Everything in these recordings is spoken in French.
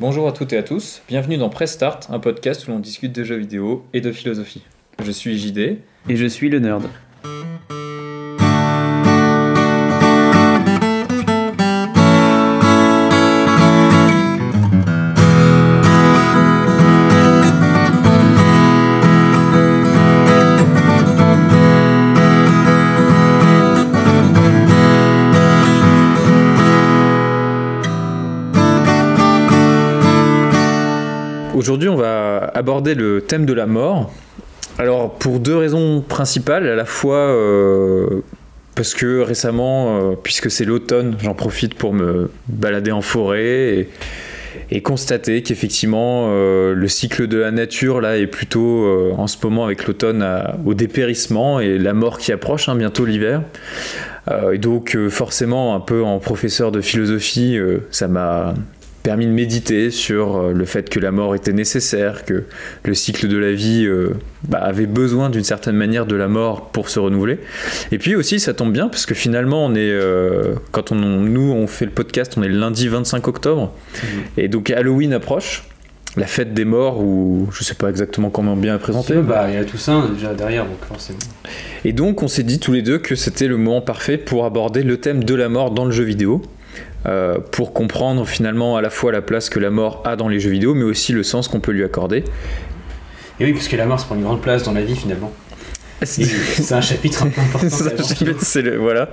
Bonjour à toutes et à tous, bienvenue dans Press Start, un podcast où l'on discute de jeux vidéo et de philosophie. Je suis JD. Et je suis le nerd. Thème de la mort. Alors, pour deux raisons principales, à la fois euh, parce que récemment, euh, puisque c'est l'automne, j'en profite pour me balader en forêt et, constater qu'effectivement, euh, le cycle de la nature là est plutôt en ce moment avec l'automne au dépérissement et la mort qui approche, hein, bientôt l'hiver. Et donc, forcément, un peu en professeur de philosophie, ça m'a permis de méditer sur euh, le fait que la mort était nécessaire, que le cycle de la vie euh, bah, avait besoin d'une certaine manière de la mort pour se renouveler. Et puis aussi, ça tombe bien parce que finalement, on est, euh, quand on, nous on fait le podcast, on est le lundi 25 octobre, et donc Halloween approche. La fête des morts, ou je sais pas exactement comment bien la présenter. Bah, il y a Toussaint déjà derrière, donc forcément. Et donc, on s'est dit tous les deux que c'était le moment parfait pour aborder le thème de la mort dans le jeu vidéo. Euh, pour comprendre finalement à la fois la place que la mort a dans les jeux vidéo, mais aussi le sens qu'on peut lui accorder. Et oui, parce que la mort, ça prend une grande place dans la vie finalement. Et c'est un chapitre un peu important. C'est le- voilà.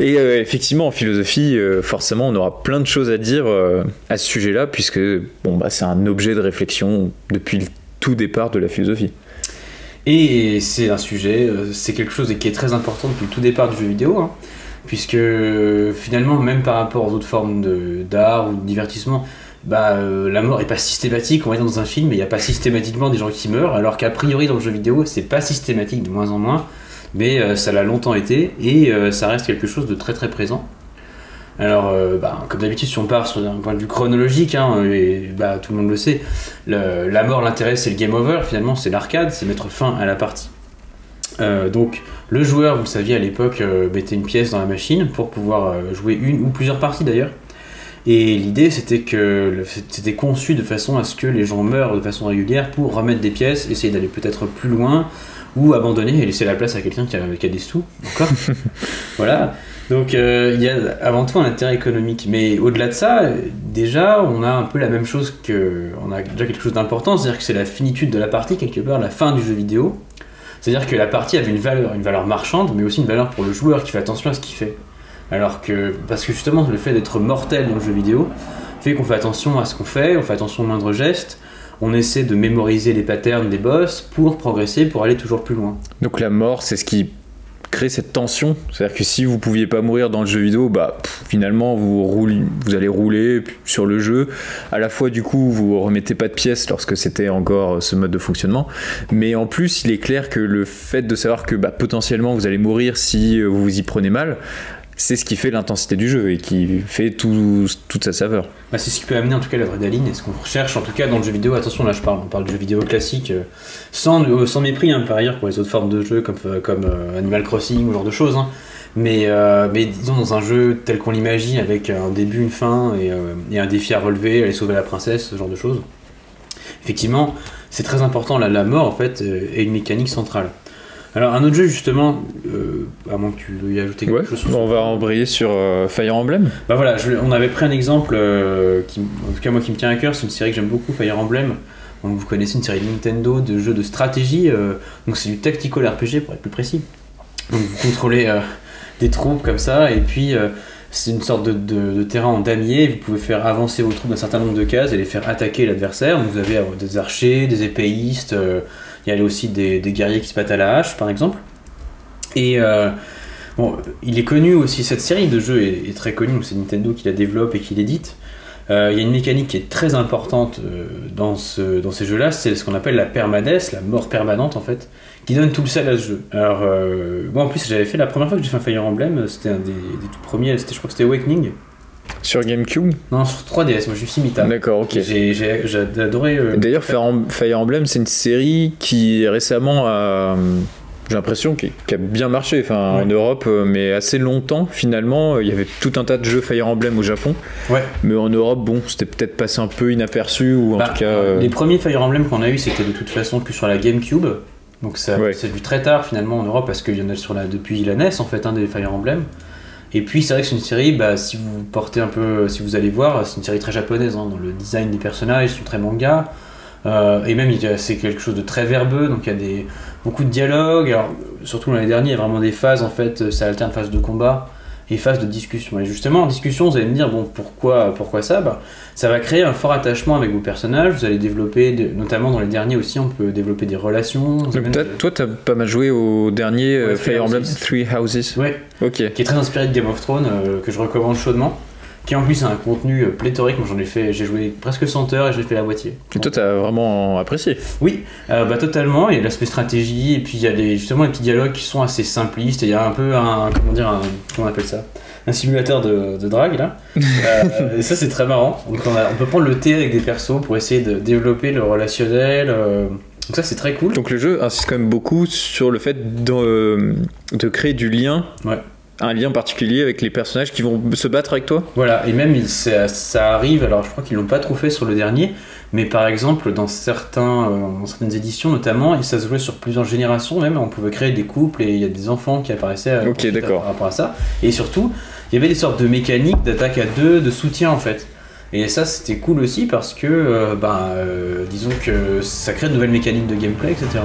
Et euh, effectivement, en philosophie, euh, forcément, on aura plein de choses à dire euh, à ce sujet-là, puisque bon, bah, c'est un objet de réflexion depuis le tout départ de la philosophie. Et c'est un sujet, c'est quelque chose qui est très important depuis le tout départ du jeu vidéo, hein, puisque euh, finalement, même par rapport aux autres formes d'art ou de divertissement, bah, euh, la mort est pas systématique. On va dire dans un film, il n'y a pas systématiquement des gens qui meurent, alors qu'a priori dans le jeu vidéo, c'est pas systématique de moins en moins, mais euh, ça l'a longtemps été et ça reste quelque chose de très très présent. Alors, bah, comme d'habitude, si on part sur un point de vue chronologique, hein, et, bah, tout le monde le sait, la mort, l'intérêt, c'est le game over, finalement, c'est l'arcade, c'est mettre fin à la partie. Euh, donc, le joueur, vous le saviez à l'époque, euh, mettait une pièce dans la machine pour pouvoir euh, jouer une ou plusieurs parties d'ailleurs. Et l'idée, c'était que c'était conçu de façon à ce que les gens meurent de façon régulière pour remettre des pièces, essayer d'aller peut-être plus loin, ou abandonner et laisser la place à quelqu'un qui a, qui a des sous, encore. voilà. Donc il y a avant tout un intérêt économique, mais au-delà de ça, déjà on a un peu la même chose que, on a déjà quelque chose d'important, c'est-à-dire que c'est la finitude de la partie quelque part, la fin du jeu vidéo. C'est-à-dire que la partie avait une valeur, une valeur marchande, mais aussi une valeur pour le joueur qui fait attention à ce qu'il fait. Alors que, parce que justement le fait d'être mortel dans le jeu vidéo fait qu'on fait attention à ce qu'on fait, on fait attention aux moindres gestes, on essaie de mémoriser les patterns des boss pour progresser, pour aller toujours plus loin. Donc la mort, c'est ce qui crée cette tension. C'est-à-dire que si vous pouviez pas mourir dans le jeu vidéo, bah finalement vous vous allez rouler sur le jeu. À la fois du coup vous remettez pas de pièces lorsque c'était encore euh, ce mode de fonctionnement, mais en plus il est clair que le fait de savoir que bah, potentiellement vous allez mourir si euh, vous vous y prenez mal, c'est ce qui fait l'intensité du jeu et qui fait tout- toute sa saveur. Bah, c'est ce qui peut amener en tout cas l'adrénaline et ce qu'on recherche en tout cas dans le jeu vidéo. Attention, là je parle, on parle de jeu vidéo classique euh, sans, euh, sans mépris hein, par ailleurs pour les autres formes de jeu comme, euh, comme Animal Crossing ou genre de choses. hein. Mais, disons dans un jeu tel qu'on l'imagine avec un début, une fin et, et un défi à relever, aller sauver la princesse, ce genre de choses. Effectivement, c'est très important. La, la mort en fait est une mécanique centrale. Alors un autre jeu justement, euh, à moins que tu veuilles y ajouter quelque Ouais, chose. sur on va embrayer sur euh, Fire Emblem. bah voilà, je- on avait pris un exemple euh, qui, en tout cas moi qui me tient à cœur, c'est une série que j'aime beaucoup, Fire Emblem. Donc vous connaissez une série Nintendo de jeux de stratégie, euh, donc c'est du tactical RPG pour être plus précis. Donc vous contrôlez des troupes comme ça, et puis c'est une sorte de, de- de terrain en damier, vous pouvez faire avancer vos troupes d'un certain nombre de cases et les faire attaquer l'adversaire. Vous avez des archers, des épéistes, euh, il y a aussi des, des guerriers qui se battent à la hache par exemple. Et euh, Bon, il est connu aussi, cette série de jeux est, très connue, c'est Nintendo qui la développe et qui l'édite. Euh, Il y a une mécanique qui est très importante euh, dans, ce, dans ces jeux-là, c'est ce qu'on appelle la permadeath, la mort permanente en fait, qui donne tout le sel à ce jeu. Alors, moi en plus j'avais fait la première fois que j'ai fait un Fire Emblem, c'était un des, des tout premiers, je crois que c'était Awakening. Sur GameCube Non, sur 3DS, moi je suis Simita. D'accord, ok. J'ai adoré. euh, D'ailleurs, Fire Em- Fire Emblem, c'est une série qui récemment a, j'ai l'impression qu'il a bien marché. Enfin, en. Europe, euh, mais assez longtemps, finalement, il y avait tout un tas de jeux Fire Emblem au Japon. Ouais. Mais en Europe, bon, c'était peut-être passé un peu inaperçu, ou en Bah, tout cas. euh, Les premiers Fire Emblem qu'on a eu, c'était de toute façon que sur la GameCube. Donc ça Ouais. c'est vu très tard finalement en Europe parce qu'il y en a sur la, depuis la NES en fait, un des Fire Emblem. Et puis c'est vrai que c'est une série, bah, si vous portez un peu, si vous allez voir, c'est une série très japonaise hein, dans le design des personnages, ils sont très manga. Euh, et même c'est quelque chose de très verbeux, donc il y a des, beaucoup de dialogues. Surtout l'année dernière, il y a vraiment des phases en fait, ça alterne phase de combat et phase de discussion. Et justement en discussion, vous allez me dire bon pourquoi, pourquoi ça? Bah, ça va créer un fort attachement avec vos personnages. Vous allez développer, de- notamment dans les derniers aussi, on peut développer des relations. Toi, même- toi, t'as pas mal joué au dernier euh, Ouais, Three Fire Emblem. Three Houses. Ouais, Ok. qui est très inspiré de Game of Thrones, euh, que je recommande chaudement. Qui en plus a un contenu euh, pléthorique. Moi j'en ai fait, j'ai joué presque 100 heures et j'ai fait la moitié. Et toi, t'as vraiment apprécié. Oui, euh, bah totalement. Il y a l'aspect stratégie et puis il y a justement des petits dialogues qui sont assez simplistes. Et il y a un peu un, comment dire, un, comment on appelle ça? Un simulateur de, de drague là. Euh, et ça c'est très marrant. Donc on, a- on peut prendre le thé avec des persos pour essayer de développer le relationnel. euh, donc ça c'est très cool. Donc le jeu insiste quand même beaucoup sur le fait de, de créer du lien. Ouais. Un lien particulier avec les personnages qui vont se battre avec toi. Voilà, et même ça, ça arrive, alors je crois qu'ils l'ont pas trop fait sur le dernier, mais par exemple dans, certains, euh, dans certaines éditions notamment, et ça se jouait sur plusieurs générations même, on pouvait créer des couples et il y a des enfants qui apparaissaient euh, Ok, ensuite d'accord. par rapport à ça. Et surtout, il y avait des sortes de mécaniques d'attaque à deux, de soutien en fait. Et ça c'était cool aussi parce que, euh, ben, euh, disons que ça crée de nouvelles mécaniques de gameplay, etc.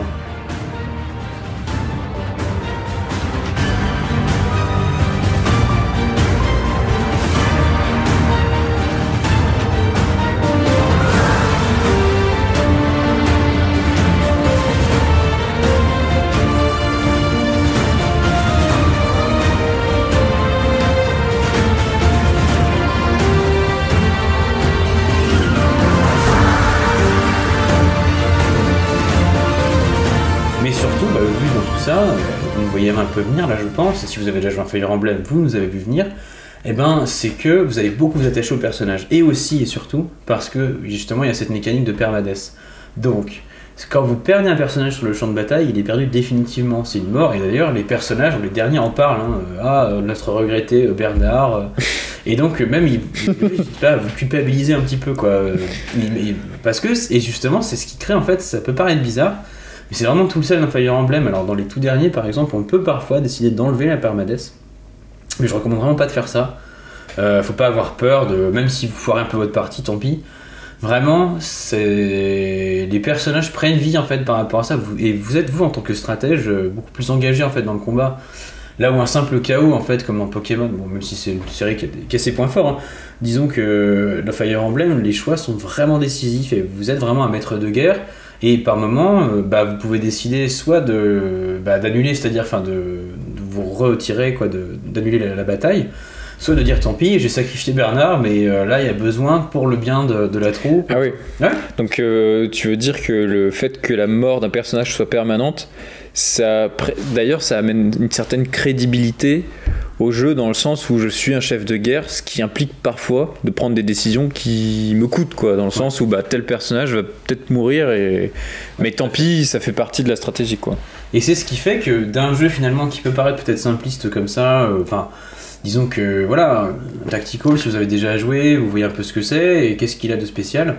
vous me voyez un peu venir là, je pense, et si vous avez déjà joué à Fire Emblem, vous nous avez vu venir, et ben c'est que vous allez beaucoup vous attacher au personnage. Et aussi et surtout, parce que justement, il y a cette mécanique de permades. Donc, quand vous perdez un personnage sur le champ de bataille, il est perdu définitivement, c'est une mort. Et d'ailleurs, les personnages, les derniers en parlent. hein, ah, euh, notre regretté euh, Bernard. euh. et donc, même, il, vous culpabilisez un petit peu, quoi. il- parce que, et justement, c'est ce qui crée, en fait, ça peut paraître bizarre, mais c'est vraiment tout le sel d'un Fire Emblem. Alors, dans les tout derniers, par exemple, on peut parfois décider d'enlever la permades. Mais je recommande vraiment pas de faire ça. Euh, faut pas avoir peur de. Même si vous foirez un peu votre partie, tant pis. Vraiment, c'est les personnages prennent vie en fait par rapport à ça. Et vous êtes vous en tant que stratège euh, beaucoup plus engagé en fait dans le combat. Là où un simple KO en fait, comme dans Pokémon, bon même si c'est une série qui a, ses points forts, hein, disons que dans Fire Emblem, les choix sont vraiment décisifs et vous êtes vraiment un maître de guerre. Et par moment, euh, bah, vous pouvez décider soit de bah, d'annuler, c'est-à-dire enfin de, de vous retirer quoi, de- d'annuler la, la bataille, soit de dire tant pis, j'ai sacrifié Bernard, mais euh, là il y a besoin pour le bien de, de la troupe. Ah oui. Ouais. Donc euh, tu veux dire que le fait que la mort d'un personnage soit permanente, ça, d'ailleurs, ça amène une certaine crédibilité au jeu dans le sens où je suis un chef de guerre, ce qui implique parfois de prendre des décisions qui me coûtent, quoi, dans le sens où bah, tel personnage va peut-être mourir, mais tant pis, ça fait partie de la stratégie, quoi. Et c'est ce qui fait que d'un jeu finalement qui peut paraître peut-être simpliste comme ça, euh, enfin, disons que voilà, Tactical, si vous avez déjà joué, vous voyez un peu ce que c'est et qu'est-ce qu'il a de spécial.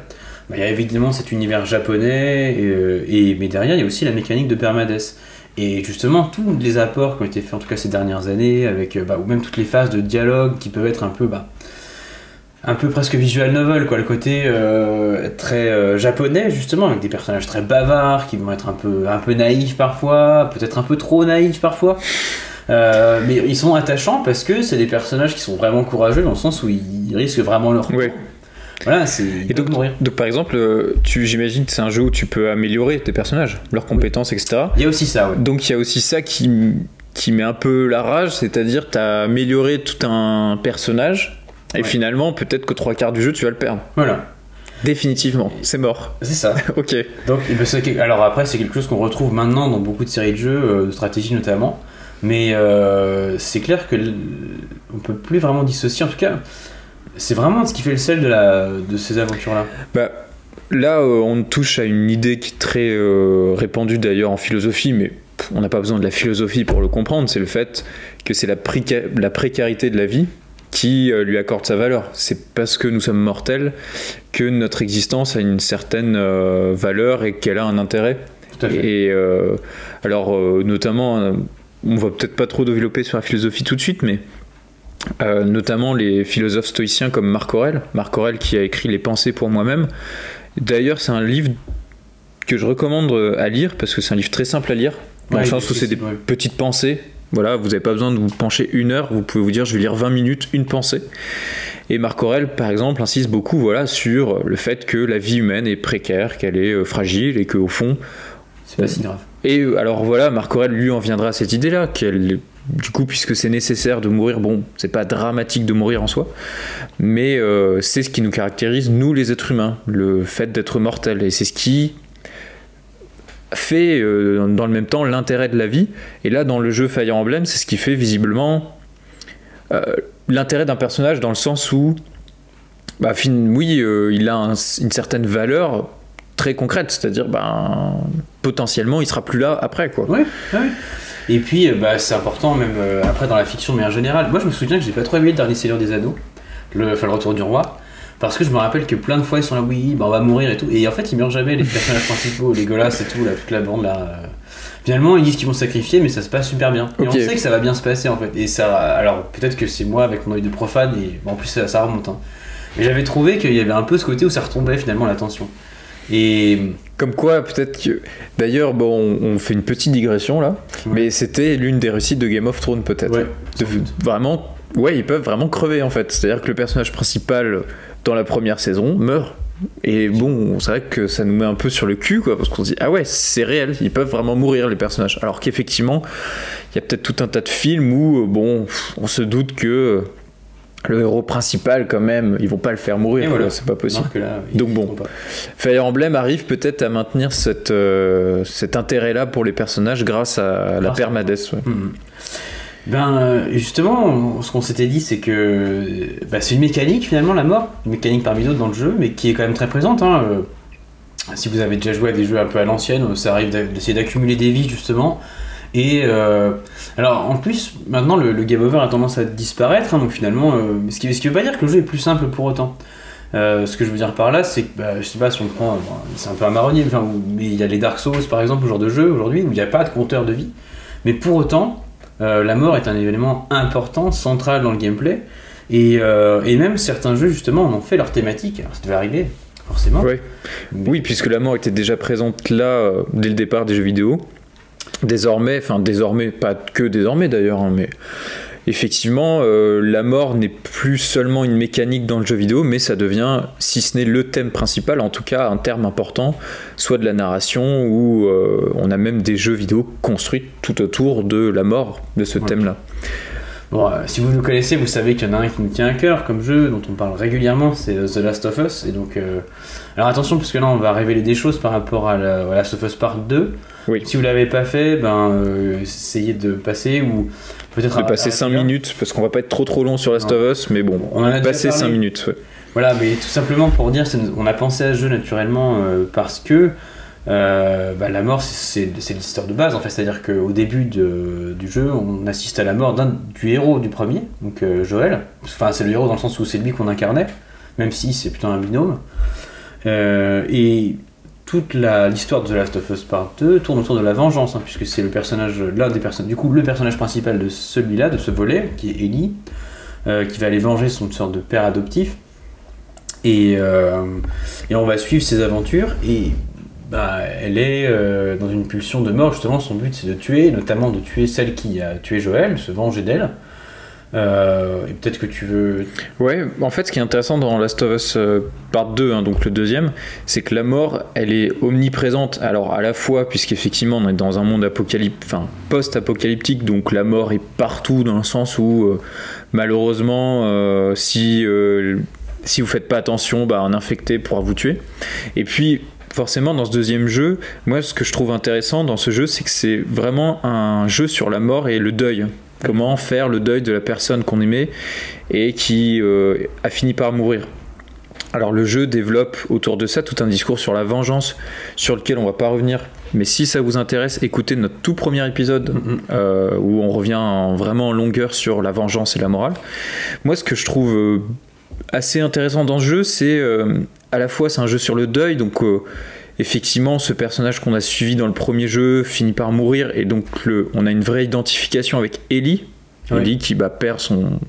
Bah, il y a évidemment cet univers japonais, euh, mais derrière il y a aussi la mécanique de permades. Et justement, tous les apports qui ont été faits en tout cas ces dernières années, avec euh, bah, ou même toutes les phases de dialogue qui peuvent être un peu bah, un peu presque visual novel, quoi, le côté euh, très euh, japonais, justement, avec des personnages très bavards, qui vont être un peu, naïfs parfois, peut-être un peu trop naïfs parfois. Mais ils sont attachants parce que c'est des personnages qui sont vraiment courageux dans le sens où ils risquent vraiment leur. Voilà, c'est Et donc, mourir. donc par exemple, euh, tu, j'imagine que c'est un jeu où tu peux améliorer tes personnages, leurs compétences, etc. Il y a aussi ça, ouais. Donc il y a aussi ça qui, qui met un peu la rage, c'est-à-dire tu as amélioré tout un personnage, et Ouais. finalement peut-être que trois quarts du jeu tu vas le perdre. Voilà, Définitivement, c'est mort. c'est ça. Ok. Donc, alors après, c'est quelque chose qu'on retrouve maintenant dans beaucoup de séries de jeux, euh, de stratégie notamment. Mais euh, c'est clair que on peut plus vraiment dissocier. En tout cas, c'est vraiment ce qui fait le sel de, la, de ces aventures-là. Bah, là, euh, on touche à une idée qui est très euh, répandue d'ailleurs en philosophie, mais pff, on n'a pas besoin de la philosophie pour le comprendre, c'est le fait que c'est la, la, précarité de la vie qui euh, lui accorde sa valeur. C'est parce que nous sommes mortels que notre existence a une certaine euh, valeur et qu'elle a un intérêt. Tout à fait. Et alors, notamment, on va peut-être pas trop développer sur la philosophie tout de suite, mais notamment les philosophes stoïciens comme Marc Aurèle, Marc Aurèle qui a écrit Les Pensées pour moi-même. D'ailleurs, c'est un livre que je recommande euh, à lire parce que c'est un livre très simple à lire, dans le sens où c'est des petites pensées. Voilà, vous n'avez pas besoin de vous pencher une heure, vous pouvez vous dire je vais lire 20 minutes, une pensée. Et Marc Aurel, par exemple, insiste beaucoup voilà, sur le fait que la vie humaine est précaire, qu'elle est euh, fragile et qu'au fond. C'est pas si grave. Et euh, alors voilà, Marc Aurel lui en viendra à cette idée-là, qu'elle du coup, puisque c'est nécessaire de mourir, bon, c'est pas dramatique de mourir en soi, mais c'est ce qui nous caractérise, nous les êtres humains, le fait d'être mortel. Et c'est ce qui fait euh, dans le même temps l'intérêt de la vie. Et là, dans le jeu Fire Emblem, c'est ce qui fait visiblement euh, l'intérêt d'un personnage dans le sens où, bah, oui, euh, il a une certaine valeur très concrète, c'est-à-dire, ben, potentiellement, il sera plus là après, quoi. Ouais, Et puis, bah, c'est important, même après dans la fiction, mais en général. Moi, je me souviens que j'ai pas trop aimé le dernier Seigneur des Anneaux, le, enfin, le Retour du Roi. Parce que je me rappelle que plein de fois ils sont là, oui, bah on va mourir et tout. Et en fait, ils meurent jamais, les personnages principaux, les Golas et tout, là, toute la bande là. Finalement, ils disent qu'ils vont sacrifier, mais ça se passe super bien. Et on sait que ça va bien se passer en fait. Et ça, alors peut-être que c'est moi avec mon œil de profane, et en plus ça, remonte. Hein. Mais j'avais trouvé qu'il y avait un peu ce côté où ça retombait finalement la tension. Et comme quoi, peut-être que. D'ailleurs, bon, on fait une petite digression là, mais c'était l'une des réussites de Game of Thrones, peut-être. Ouais, vraiment, ouais, ils peuvent vraiment crever en fait. C'est-à-dire que le personnage principal dans la première saison meurt. Et bon, c'est vrai que ça nous met un peu sur le cul, quoi, parce qu'on se dit, ah ouais, c'est réel, ils peuvent vraiment mourir, les personnages. Alors qu'effectivement, il y a peut-être tout un tas de films où, euh, bon, on se doute que le héros principal, quand même, ils vont pas le faire mourir, voilà. c'est pas possible. Donc bon, Fire Emblem arrive peut-être à maintenir cette, euh, cet intérêt-là pour les personnages grâce à la permadesse. Ouais. Mhm. Ben justement, ce qu'on s'était dit, c'est que bah, c'est une mécanique finalement la mort, une mécanique parmi d'autres dans le jeu, mais qui est quand même très présente. Hein. Euh, si vous avez déjà joué à des jeux un peu à l'ancienne, ça arrive d'essayer d'accumuler des vies justement. Et euh, alors en plus, maintenant le, game over a tendance à disparaître, hein, donc finalement, euh, ce, qui, ce qui veut pas dire que le jeu est plus simple pour autant. ce que je veux dire par là, c'est que, bah, je sais pas si on prend, c'est un peu un marronnier, mais il y a les Dark Souls par exemple, ce genre de jeu aujourd'hui, où il n'y a pas de compteur de vie. Mais pour autant, euh, la mort est un événement important, central dans le gameplay. Et, euh, et, même certains jeux, justement, en ont fait leur thématique. Alors, ça devait arriver, forcément. Oui, puisque la mort était déjà présente là, euh, dès le départ des jeux vidéo. Désormais, enfin, désormais, pas que désormais d'ailleurs, hein, mais effectivement, euh, la mort n'est plus seulement une mécanique dans le jeu vidéo, mais ça devient, si ce n'est le thème principal, en tout cas un terme important, soit de la narration, ou euh, on a même des jeux vidéo construits tout autour de la mort de ce thème-là. Bon, euh, si vous nous connaissez, vous savez qu'il y en a un qui nous tient à cœur comme jeu, dont on parle régulièrement, c'est The Last of Us. Et donc, alors attention, parce que là, on va révéler des choses par rapport à, la, Last of Us Part 2. Oui. Si vous l'avez pas fait, ben, essayez de passer ou Peut-être de passer 5 minutes, parce qu'on va pas être trop trop long sur Last of Us, mais bon, on en a passé 5 minutes. Voilà, mais tout simplement pour dire, on a pensé à ce jeu naturellement euh, parce que euh, bah, la mort, c'est l'histoire de base en fait. C'est-à-dire qu'au début de, du jeu, on assiste à la mort du héros du premier, donc euh, Joël. Enfin, c'est le héros dans le sens où c'est lui qu'on incarnait, même si c'est plutôt un binôme. et toute l'histoire de The Last of Us Part 2 tourne autour de la vengeance, hein, puisque c'est le personnage, du coup le personnage principal de celui-là, de ce volet, qui est Ellie, euh, qui va aller venger son sorte de père adoptif. Et, euh, et on va suivre ses aventures, et bah, elle est euh, dans une pulsion de mort, justement, son but c'est de tuer, notamment de tuer celle qui a tué Joël, se venger d'elle. Euh, et peut-être que tu veux. Ouais, en fait, ce qui est intéressant dans Last of Us euh, Part 2, hein, donc le deuxième, c'est que la mort, elle est omniprésente. Alors, à la fois, puisqu'effectivement, on est dans un monde apocalyptique, enfin, post-apocalyptique, donc la mort est partout dans le sens où, euh, malheureusement, si, si vous faites pas attention, bah, un infecté pourra vous tuer. Et puis, forcément dans ce deuxième jeu, moi ce que je trouve intéressant dans ce jeu, c'est que c'est vraiment un jeu sur la mort et le deuil. Comment faire le deuil de la personne qu'on aimait et qui euh, a fini par mourir. Alors le jeu développe autour de ça tout un discours sur la vengeance, sur lequel on va pas revenir. Mais si ça vous intéresse, écoutez notre tout premier épisode Mhm. euh, où on revient en- vraiment en longueur sur la vengeance et la morale. Moi, ce que je trouve euh, assez intéressant dans ce jeu, c'est euh, à la fois c'est un jeu sur le deuil, donc effectivement ce personnage qu'on a suivi dans le premier jeu finit par mourir et donc le, on a une vraie identification avec Ellie, Ouais. Ellie qui bah, perd son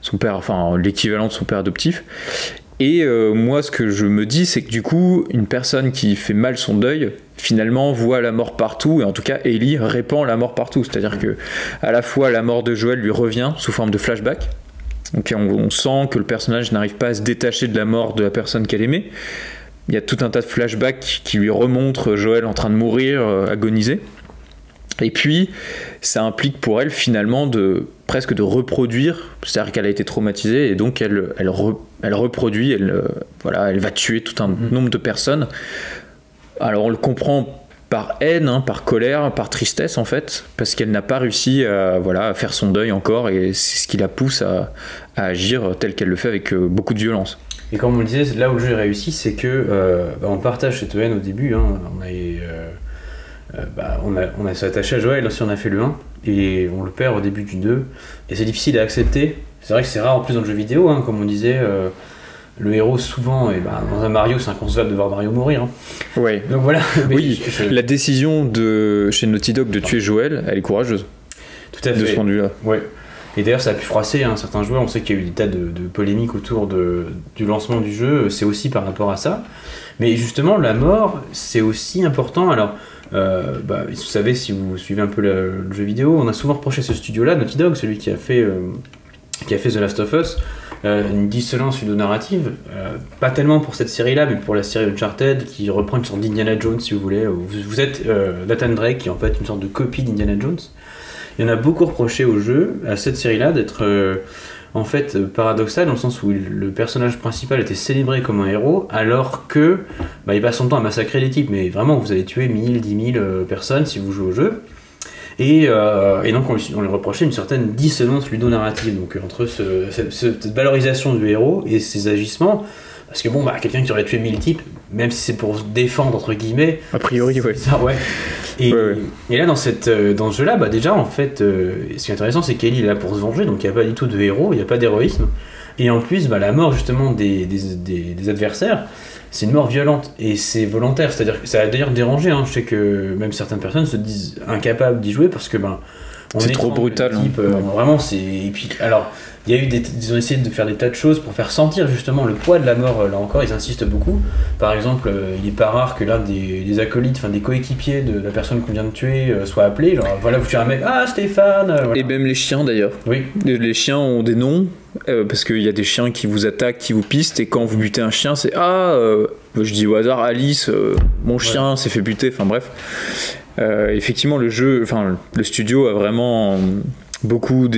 son père, enfin l'équivalent de son père adoptif. Et euh, moi, ce que je me dis, c'est que du coup, une personne qui fait mal son deuil, finalement, voit la mort partout, et en tout cas, Ellie répand la mort partout. C'est-à-dire que à la fois la mort de Joël lui revient sous forme de flashback. Donc on, on sent que le personnage n'arrive pas à se détacher de la mort de la personne qu'elle aimait. Il y a tout un tas de flashbacks qui lui remontrent Joël en train de mourir, euh, agonisé. Et puis, ça implique pour elle finalement de presque de reproduire, c'est-à-dire qu'elle a été traumatisée et donc elle, elle, re- elle reproduit, elle, euh, voilà, elle va tuer tout un Mhm. nombre de personnes. Alors on le comprend par haine, hein, par colère, par tristesse en fait, parce qu'elle n'a pas réussi à, voilà, à faire son deuil encore et c'est ce qui la pousse à, à agir tel qu'elle le fait avec euh, beaucoup de violence. Et comme on le disait, là où le jeu est réussi, c'est que euh, bah, on partage cette haine au début. hein. on, a, euh, euh, bah, on, a, on a s'attaché à Joël si on a fait le 1, et on le perd au début du 2. Et c'est difficile à accepter. C'est vrai que c'est rare en plus dans le jeu vidéo, hein, comme on disait. euh, le héros, souvent, et bah, dans un Mario, c'est inconcevable de voir Mario mourir. hein. Ouais. Donc voilà. Oui, je- je- la décision de chez Naughty Dog de tuer Joël, elle est courageuse tout à de ce fait. point de vue-là. Ouais. Et d'ailleurs, ça a pu froisser hein, certains joueurs. On sait qu'il y a eu des tas de, polémiques autour du lancement du jeu. C'est aussi par rapport à ça. Mais justement, la mort, c'est aussi important. Alors, euh, bah, vous savez, si vous suivez un peu le, jeu vidéo, on a souvent reproché ce studio-là, Naughty Dog, celui qui a fait, euh, qui a fait The Last of Us, euh, une dissonance ludonarrative. Euh, pas tellement pour cette série-là, mais pour la série Uncharted, qui reprend une sorte d'Indiana Jones, si vous voulez. Vous, vous êtes Nathan Drake, qui est en fait une sorte de copie d'Indiana Jones. Il y a beaucoup reproché au jeu, à cette série-là, d'être euh, en fait paradoxal dans le sens où le personnage principal était célébré comme un héros, alors que bah, il passe son temps à massacrer des types. Mais vraiment, vous allez tuer 1000, 10 000 euh, personnes si vous jouez au jeu. Et, euh, donc on lui, reprochait une certaine dissonance ludonarrative donc entre ce- cette, cette valorisation du héros et ses agissements. Parce que bon, bah, quelqu'un qui aurait tué 1000 types, même si c'est pour se défendre, entre guillemets, A priori, ouais. ça, ouais. Et, Ouais, ouais. et là, dans, cette, euh, dans ce jeu-là, bah, déjà, en fait, euh, ce qui est intéressant, c'est qu'Ellie est là pour se venger, donc il n'y a pas du tout de héros, il n'y a pas d'héroïsme. Et en plus, bah, la mort, justement, des, des, des- des adversaires, c'est une mort violente et c'est volontaire. C'est-à-dire que ça a d'ailleurs dérangé. Hein. Je sais que même certaines personnes se disent incapables d'y jouer parce que, ben. C'est trop brutal, type, hein. euh, vraiment, c'est. Et puis, alors, il y a eu des. Ils ont essayé de faire des tas de choses pour faire sentir justement le poids de la mort. euh, Là encore, ils insistent beaucoup. Par exemple, euh, il n'est pas rare que l'un des, des acolytes, enfin des coéquipiers de la personne qu'on vient de tuer euh, soit appelé. Genre, voilà, vous tuez un mec, ah Stéphane voilà. Et même les chiens d'ailleurs. Oui, Les chiens ont des noms, euh, parce qu'il y a des chiens qui vous attaquent, qui vous pistent, et quand vous butez un chien, c'est Ah, euh, je dis au hasard, Alice, euh, mon chien s'est fait buter, enfin bref. Euh, effectivement, le jeu, enfin, le studio a vraiment beaucoup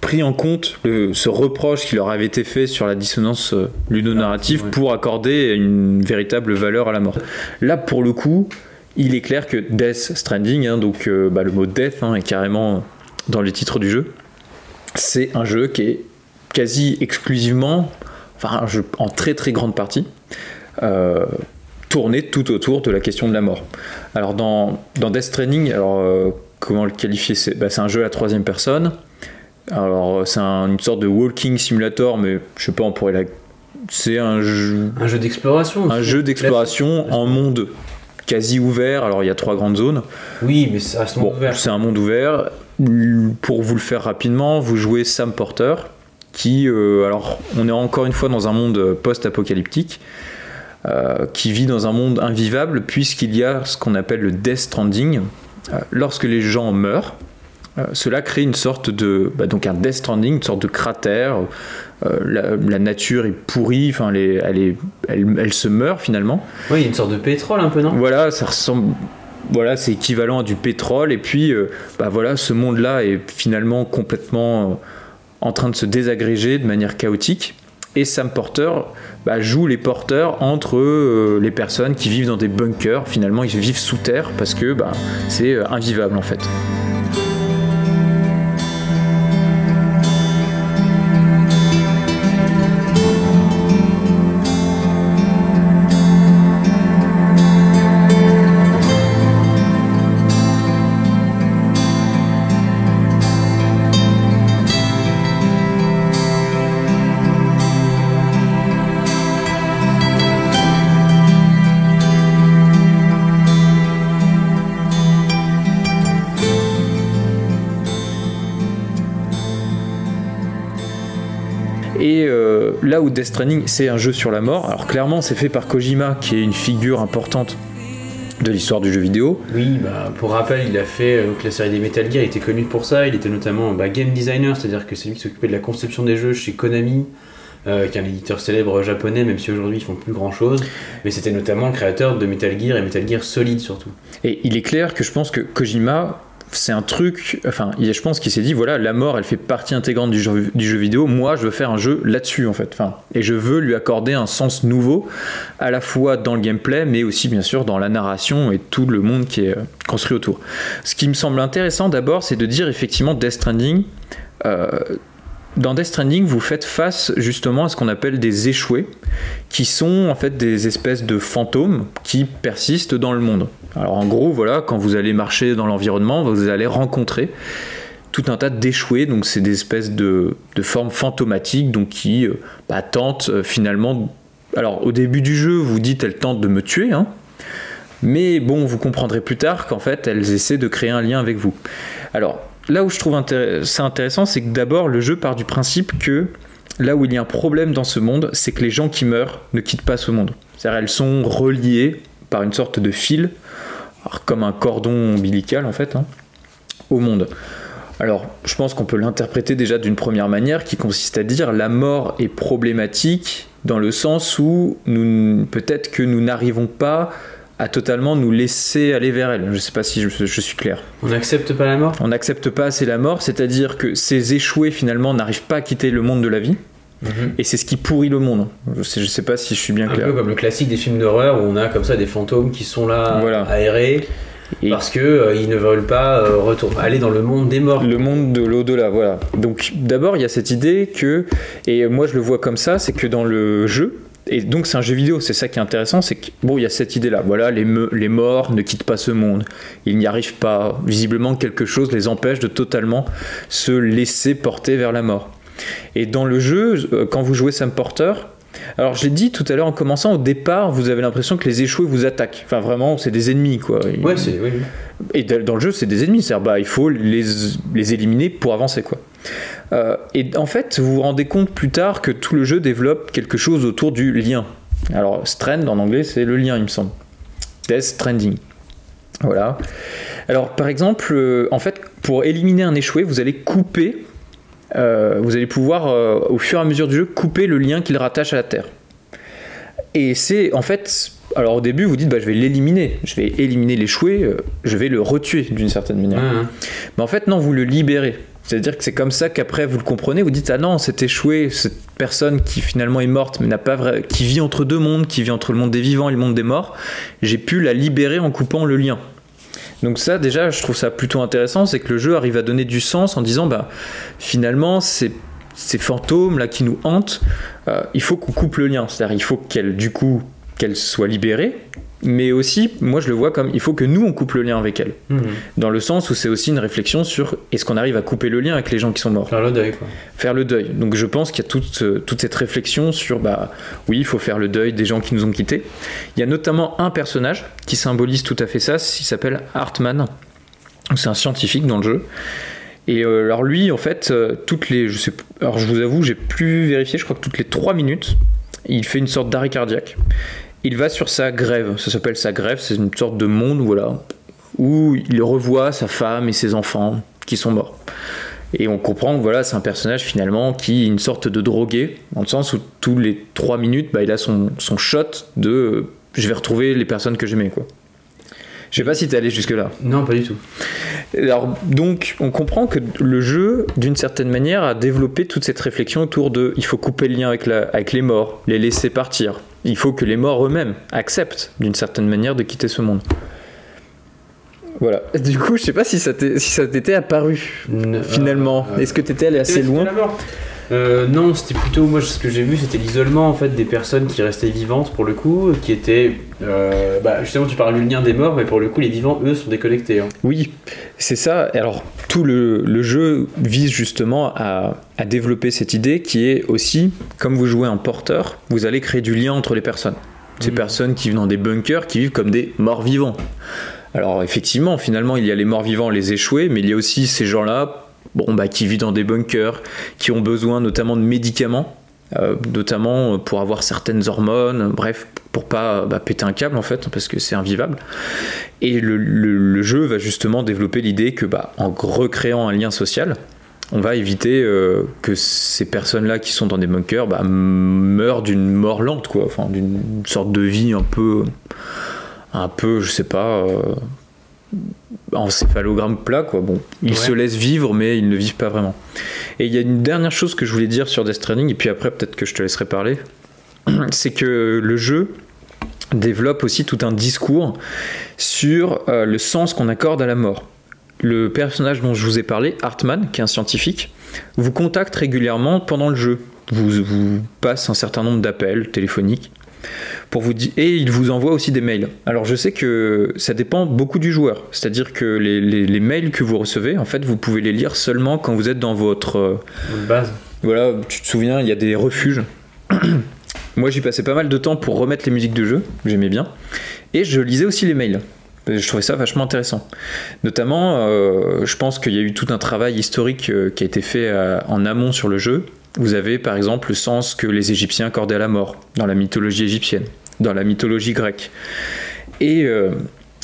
pris en compte le- ce reproche qui leur avait été fait sur la dissonance euh, ludonarrative Ouais. pour accorder une véritable valeur à la mort. Là, pour le coup, il est clair que Death Stranding, hein, donc euh, bah, le mot Death hein, est carrément dans les titres du jeu, c'est un jeu qui est quasi exclusivement, enfin un jeu en très très grande partie, euh, tourné tout autour de la question de la mort. Alors dans, dans Death Stranding, alors euh, comment le qualifier C'est bah, un jeu à la troisième personne. Alors c'est un- une sorte de walking simulator, mais je sais pas, on pourrait la. C'est un jeu, un jeu d'exploration. un jeu d'exploration en monde quasi ouvert. Alors il y a trois grandes zones. Oui, mais ça reste Bon, ouvert. c'est un monde ouvert. Pour vous le faire rapidement, vous jouez Sam Porter, qui, euh, alors, on est encore une fois dans un monde post-apocalyptique, euh, qui vit dans un monde invivable, puisqu'il y a ce qu'on appelle le Death Stranding. Euh, lorsque les gens meurent, euh, cela crée une sorte de, bah, donc un Death Stranding, une sorte de cratère. La, la nature est pourrie, enfin, elle, est- elle, est- elle- elle se meurt finalement. Oui, il y a une sorte de pétrole un peu, non? Voilà, ça ressemble. Voilà, c'est équivalent à du pétrole. Et puis, bah voilà, ce monde-là est finalement complètement en train de se désagréger de manière chaotique. Et Sam Porter bah, joue les porteurs entre euh, les personnes qui vivent dans des bunkers. Finalement, ils vivent sous terre parce que bah, c'est euh, invivable en fait. Là où Death Stranding, c'est un jeu sur la mort, alors clairement, c'est fait par Kojima, qui est une figure importante de l'histoire du jeu vidéo. Oui, bah, pour rappel, il a fait euh, la série des Metal Gear, il était connu pour ça, il était notamment bah, game designer, c'est-à-dire que c'est lui qui s'occupait de la conception des jeux chez Konami, euh, qui est un éditeur célèbre japonais, même si aujourd'hui ils font plus grand chose. Mais c'était notamment le créateur de Metal Gear et Metal Gear Solid surtout. Et il est clair que je pense que Kojima, c'est un truc. Enfin, je pense qu'il s'est dit voilà, la mort, elle fait partie intégrante du jeu, du jeu vidéo. Moi, je veux faire un jeu là-dessus, en fait. Enfin, et je veux lui accorder un sens nouveau, à la fois dans le gameplay, mais aussi, bien sûr, dans la narration et tout le monde qui est euh, construit autour. Ce qui me semble intéressant d'abord, c'est de dire effectivement Death Stranding. euh, dans Death Stranding, vous faites face justement à ce qu'on appelle des échoués, qui sont en fait des espèces de fantômes qui persistent dans le monde. Alors en gros, voilà, quand vous allez marcher dans l'environnement, vous allez rencontrer tout un tas d'échoués, donc c'est des espèces de, formes fantomatiques, donc qui euh, bah, tentent euh, finalement. Alors au début du jeu, vous dites elles tentent de me tuer, hein, mais bon, vous comprendrez plus tard qu'en fait elles essaient de créer un lien avec vous. Alors là où je trouve ça intéressant, c'est que d'abord le jeu part du principe que là où il y a un problème dans ce monde, c'est que les gens qui meurent ne quittent pas ce monde. C'est-à-dire elles sont reliées par une sorte de fil, alors, comme un cordon ombilical en fait, hein, au monde. Alors, je pense qu'on peut l'interpréter déjà d'une première manière qui consiste à dire la mort est problématique dans le sens où peut-être que nous n'arrivons pas à totalement nous laisser aller vers elle. Je ne sais pas si je, je suis clair. On n'accepte pas la mort? On n'accepte pas assez la mort, c'est-à-dire que ces échoués finalement n'arrivent pas à quitter le monde de la vie, et c'est ce qui pourrit le monde. Je sais, je sais pas si je suis bien Un clair. peu comme le classique des films d'horreur où on a comme ça des fantômes qui sont là Voilà. aérés Et parce que euh, ils ne veulent pas euh, retourner aller dans le monde des morts. le monde de l'au-delà, voilà. Donc d'abord il y a cette idée que, et moi je le vois comme ça, c'est que dans le jeu, et donc c'est un jeu vidéo, c'est ça qui est intéressant, c'est que bon il y a cette idée-là, voilà, les, me- les morts ne quittent pas ce monde, ils n'y arrivent pas, visiblement quelque chose les empêche de totalement se laisser porter vers la mort. Et dans le jeu, euh, quand vous jouez Sam Porter, alors je l'ai dit tout à l'heure en commençant, au départ vous avez l'impression que les échoués vous attaquent, enfin vraiment c'est des ennemis quoi. Ouais, c'est oui, et dans le jeu, c'est des ennemis, c'est-à-dire bah, il faut les, les éliminer pour avancer quoi. Euh, et en fait, vous vous rendez compte plus tard que tout le jeu développe quelque chose autour du lien. Alors, strand en anglais, c'est le lien, il me semble. Death Stranding. Voilà. Alors, par exemple, euh, en fait, pour éliminer un échoué, vous allez couper, vous allez pouvoir, euh, au fur et à mesure du jeu, couper le lien qu'il rattache à la Terre. Et c'est en fait. Alors au début, vous dites, bah, je vais l'éliminer, je vais éliminer l'échoué, euh, je vais le retuer d'une certaine manière. Mais en fait, non, vous le libérez. C'est-à-dire que c'est comme ça qu'après vous le comprenez, vous dites ah non, cet échoué, cette personne qui finalement est morte, mais n'a pas vrai, qui vit entre deux mondes, qui vit entre le monde des vivants et le monde des morts, j'ai pu la libérer en coupant le lien. Donc ça déjà, je trouve ça plutôt intéressant, c'est que le jeu arrive à donner du sens en disant bah finalement ces, ces fantômes là qui nous hantent, euh, il faut qu'on coupe le lien. C'est-à-dire il faut qu'elle du coup qu'elle soit libérée, mais aussi moi je le vois comme il faut que nous on coupe le lien avec elle Mhm. dans le sens où c'est aussi une réflexion sur est-ce qu'on arrive à couper le lien avec les gens qui sont morts, Faire le deuil quoi. faire le deuil. Donc je pense qu'il y a toute, euh, toute cette réflexion sur bah oui, il faut faire le deuil des gens qui nous ont quittés. Il y a notamment un personnage qui symbolise tout à fait ça, il s'appelle Hartman. C'est un scientifique dans le jeu. Et euh, alors lui, en fait, euh, toutes les, je sais, alors je vous avoue, j'ai plus vérifié, je crois que toutes les 3 minutes, il fait une sorte d'arrêt cardiaque. Il va sur sa grève, ça s'appelle sa grève, c'est une sorte de monde, voilà, où il revoit sa femme et ses enfants qui sont morts. Et on comprend que voilà, c'est un personnage finalement qui est une sorte de drogué, dans le sens où tous les 3 minutes, bah, il a son, son shot de euh, je vais retrouver les personnes que j'aimais. quoi. Je sais pas si t'es allé jusque-là. Non, pas du tout. Alors, donc, on comprend que le jeu, d'une certaine manière, a développé toute cette réflexion autour de il faut couper le lien avec, la, avec les morts, les laisser partir. Il faut que les morts eux-mêmes acceptent, d'une certaine manière, de quitter ce monde. Voilà. Du coup, je sais pas si ça t'est- si ça t'était apparu, Ne- finalement. euh, Est-ce que t'étais allé assez C'était loin? Euh, non, c'était plutôt moi ce que j'ai vu, c'était l'isolement en fait des personnes qui restaient vivantes pour le coup, qui étaient euh, bah, justement tu parles du lien des morts, mais pour le coup les vivants eux sont déconnectés. hein. Oui, c'est ça. Alors, tout le, le jeu vise justement à, à développer cette idée qui est aussi, comme vous jouez un porteur, vous allez créer du lien entre les personnes. Ces Mhm. personnes qui vivent dans des bunkers, qui vivent comme des morts vivants. Alors, effectivement, finalement, il y a les morts vivants, les échoués, mais il y a aussi ces gens-là bon, bah, qui vivent dans des bunkers, qui ont besoin notamment de médicaments. euh, notamment pour avoir certaines hormones, bref, pour pas bah, péter un câble en fait, parce que c'est invivable. Et le, le- jeu va justement développer l'idée que bah, en recréant un lien social, on va éviter euh, que ces personnes-là qui sont dans des bunkers bah, meurent d'une mort lente, quoi, enfin d'une sorte de vie un peu, un peu, je sais pas, euh, encéphalogramme plat, quoi. Bon, ils Ouais. se laissent vivre, mais ils ne vivent pas vraiment. Et il y a une dernière chose que je voulais dire sur Death Stranding, et puis après peut-être que je te laisserai parler, c'est que le jeu développe aussi tout un discours sur euh, le sens qu'on accorde à la mort. Le personnage dont je vous ai parlé, Hartman, qui est un scientifique, vous contacte régulièrement pendant le jeu. Vous, vous passe un certain nombre d'appels téléphoniques pour vous dire et il vous envoie aussi des mails. Alors je sais que ça dépend beaucoup du joueur, c'est-à-dire que les, les- les mails que vous recevez, en fait, vous pouvez les lire seulement quand vous êtes dans votre euh, De base. voilà, tu te souviens, il y a des refuges. Moi, j'y passais pas mal de temps pour remettre les musiques de jeu, j'aimais bien. Et je lisais aussi les mails. Je trouvais ça vachement intéressant. Notamment, euh, je pense qu'il y a eu tout un travail historique euh, qui a été fait en amont sur le jeu. Vous avez par exemple le sens que les Égyptiens accordaient à la mort dans la mythologie égyptienne, dans la mythologie grecque. Et euh,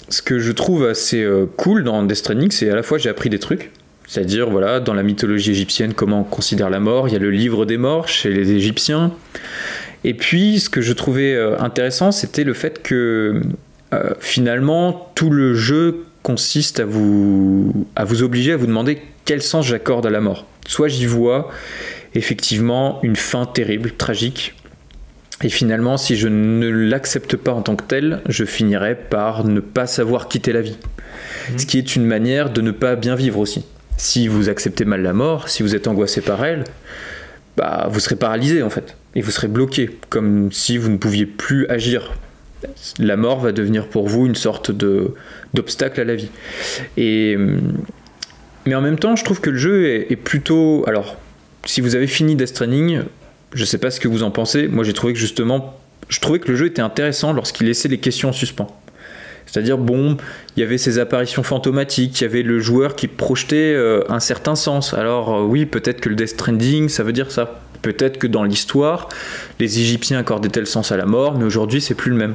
ce que je trouve assez euh, cool dans Death Stranding, c'est à la fois j'ai appris des trucs, c'est-à-dire, voilà, dans la mythologie égyptienne, comment on considère la mort. Il y a le livre des morts chez les Égyptiens. Et puis, ce que je trouvais euh, intéressant, c'était le fait que finalement, tout le jeu consiste à vous, à vous obliger à vous demander quel sens j'accorde à la mort. Soit j'y vois effectivement une fin terrible, tragique. Et finalement, si je ne l'accepte pas en tant que tel, je finirai par ne pas savoir quitter la vie. Ce qui est une manière de ne pas bien vivre aussi. Si vous acceptez mal la mort, si vous êtes angoissé par elle, bah, vous serez paralysé en fait. Et vous serez bloqué, comme si vous ne pouviez plus agir. La mort va devenir pour vous une sorte de d'obstacle à la vie. Et, mais en même temps, je trouve que le jeu est, est plutôt. Alors, si vous avez fini Death Stranding, je sais pas ce que vous en pensez. Moi, j'ai trouvé que justement, je trouvais que le jeu était intéressant lorsqu'il laissait les questions en suspens. C'est-à-dire, bon, il y avait ces apparitions fantomatiques, il y avait le joueur qui projetait euh, un certain sens. Alors, euh, oui, peut-être que le Death Stranding, ça veut dire ça. Peut-être que dans l'histoire, les Égyptiens accordaient tel sens à la mort, mais aujourd'hui, c'est plus le même.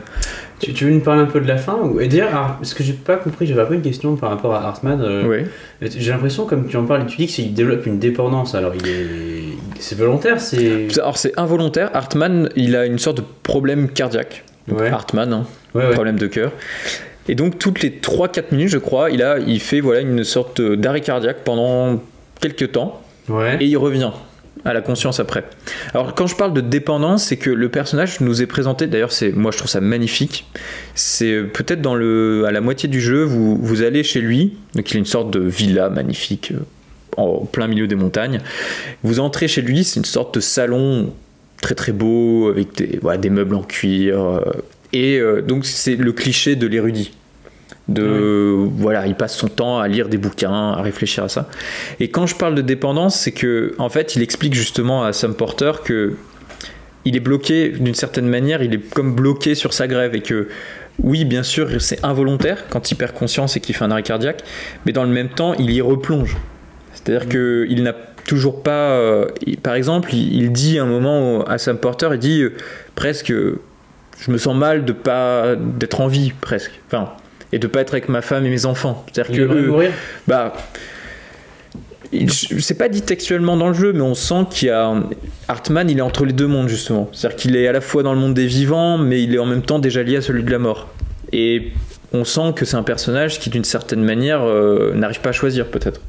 Tu, tu veux nous parler un peu de la fin ou... Et dire, alors, ce que j'ai pas compris, j'avais pas une question par rapport à Hartman. euh, Ouais. J'ai l'impression, comme tu en parles, tu dis qu'il développe une dépendance. Alors, il est, il- c'est volontaire, c'est. Alors, c'est involontaire. Hartman, il a une sorte de problème cardiaque. Ouais. Hartman, hein, Ouais, ouais. problème de cœur. Et donc, toutes les 3-4 minutes, je crois, il, a, il fait voilà, une sorte d'arrêt cardiaque pendant quelques temps. Et il revient à la conscience après. Alors quand je parle de dépendance, c'est que le personnage nous est présenté, d'ailleurs c'est moi je trouve ça magnifique, c'est euh, peut-être dans le à la moitié du jeu, vous, vous allez chez lui, donc il a une sorte de villa magnifique euh, en plein milieu des montagnes. Vous entrez chez lui, c'est une sorte de salon très très beau avec des, voilà, des meubles en cuir euh, et euh, donc c'est le cliché de l'érudit. De voilà, il passe son temps à lire des bouquins, à réfléchir à ça. Et quand je parle de dépendance, c'est que en fait, il explique justement à Sam Porter que il est bloqué d'une certaine manière, il est comme bloqué sur sa grève et que oui, bien sûr, c'est involontaire quand il perd conscience et qu'il fait un arrêt cardiaque, mais dans le même temps, il y replonge. C'est-à-dire que il n'a toujours pas. euh, il- par exemple, il, il dit un moment à Sam Porter, il dit euh, presque, je me sens mal de pas d'être en vie presque, enfin, et de pas être avec ma femme et mes enfants. C'est-à-dire Il que aimerait eux- mourir. bah, c'est pas dit textuellement dans le jeu, mais on sent qu'il y a Hartman, il est entre les deux mondes justement. C'est-à-dire qu'il est à la fois dans le monde des vivants, mais il est en même temps déjà lié à celui de la mort. Et on sent que c'est un personnage qui, d'une certaine manière, euh, n'arrive pas à choisir peut-être.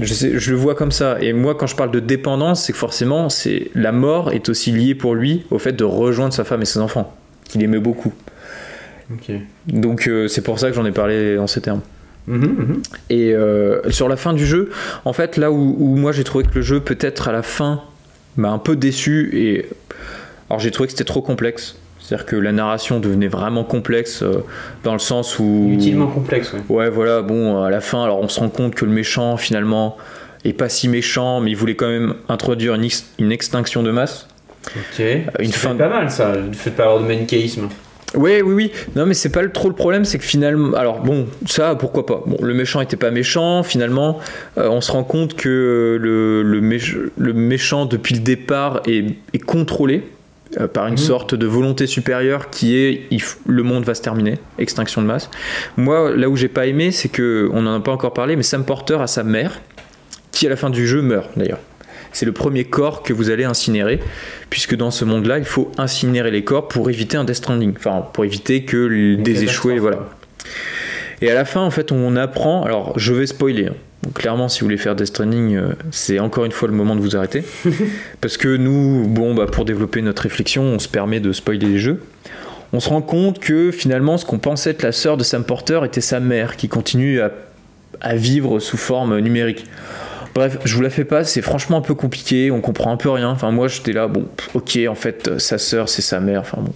Je, sais- je le vois comme ça. Et moi, quand je parle de dépendance, c'est que forcément, c'est la mort est aussi liée pour lui au fait de rejoindre sa femme et ses enfants, qu'il aimait beaucoup. Donc euh, c'est pour ça que j'en ai parlé en ces termes. Mhm, mhm. Et euh, sur la fin du jeu, en fait, là où, où moi j'ai trouvé que le jeu peut-être à la fin m'a un peu déçu et alors j'ai trouvé que c'était trop complexe. C'est-à-dire que la narration devenait vraiment complexe euh, dans le sens où Utilement complexe, ouais. ouais voilà bon à la fin alors on se rend compte que le méchant finalement est pas si méchant mais il voulait quand même introduire une, ex- une extinction de masse. Ok. Une fin- pas mal ça, le fait de pas avoir de manichéisme. Oui, oui, oui. Non, mais c'est pas trop le problème, c'est que finalement. Alors, bon, ça, pourquoi pas. Bon, le méchant était pas méchant, finalement. euh, on se rend compte que le, le, méch- le méchant, depuis le départ, est, est contrôlé euh, par une Mhm. sorte de volonté supérieure qui est il le monde va se terminer, extinction de masse. Moi, là où j'ai pas aimé, c'est que, on en a pas encore parlé, mais Sam Porter a sa mère, qui à la fin du jeu meurt d'ailleurs. C'est le premier corps que vous allez incinérer, puisque dans ce monde-là, il faut incinérer les corps pour éviter un Death Stranding, enfin pour éviter que des échoués, voilà. Et à la fin, en fait, on apprend. Alors, je vais spoiler. hein. Donc, clairement, si vous voulez faire Death Stranding, euh, c'est encore une fois le moment de vous arrêter. Parce que nous, bon, bah, pour développer notre réflexion, on se permet de spoiler les jeux. On se rend compte que finalement, ce qu'on pensait être la sœur de Sam Porter était sa mère, qui continue à, à vivre sous forme numérique. Bref, je vous la fais pas, c'est franchement un peu compliqué, on comprend un peu rien. Enfin, moi j'étais là, bon, ok, en fait, euh, sa sœur c'est sa mère. Enfin, bon.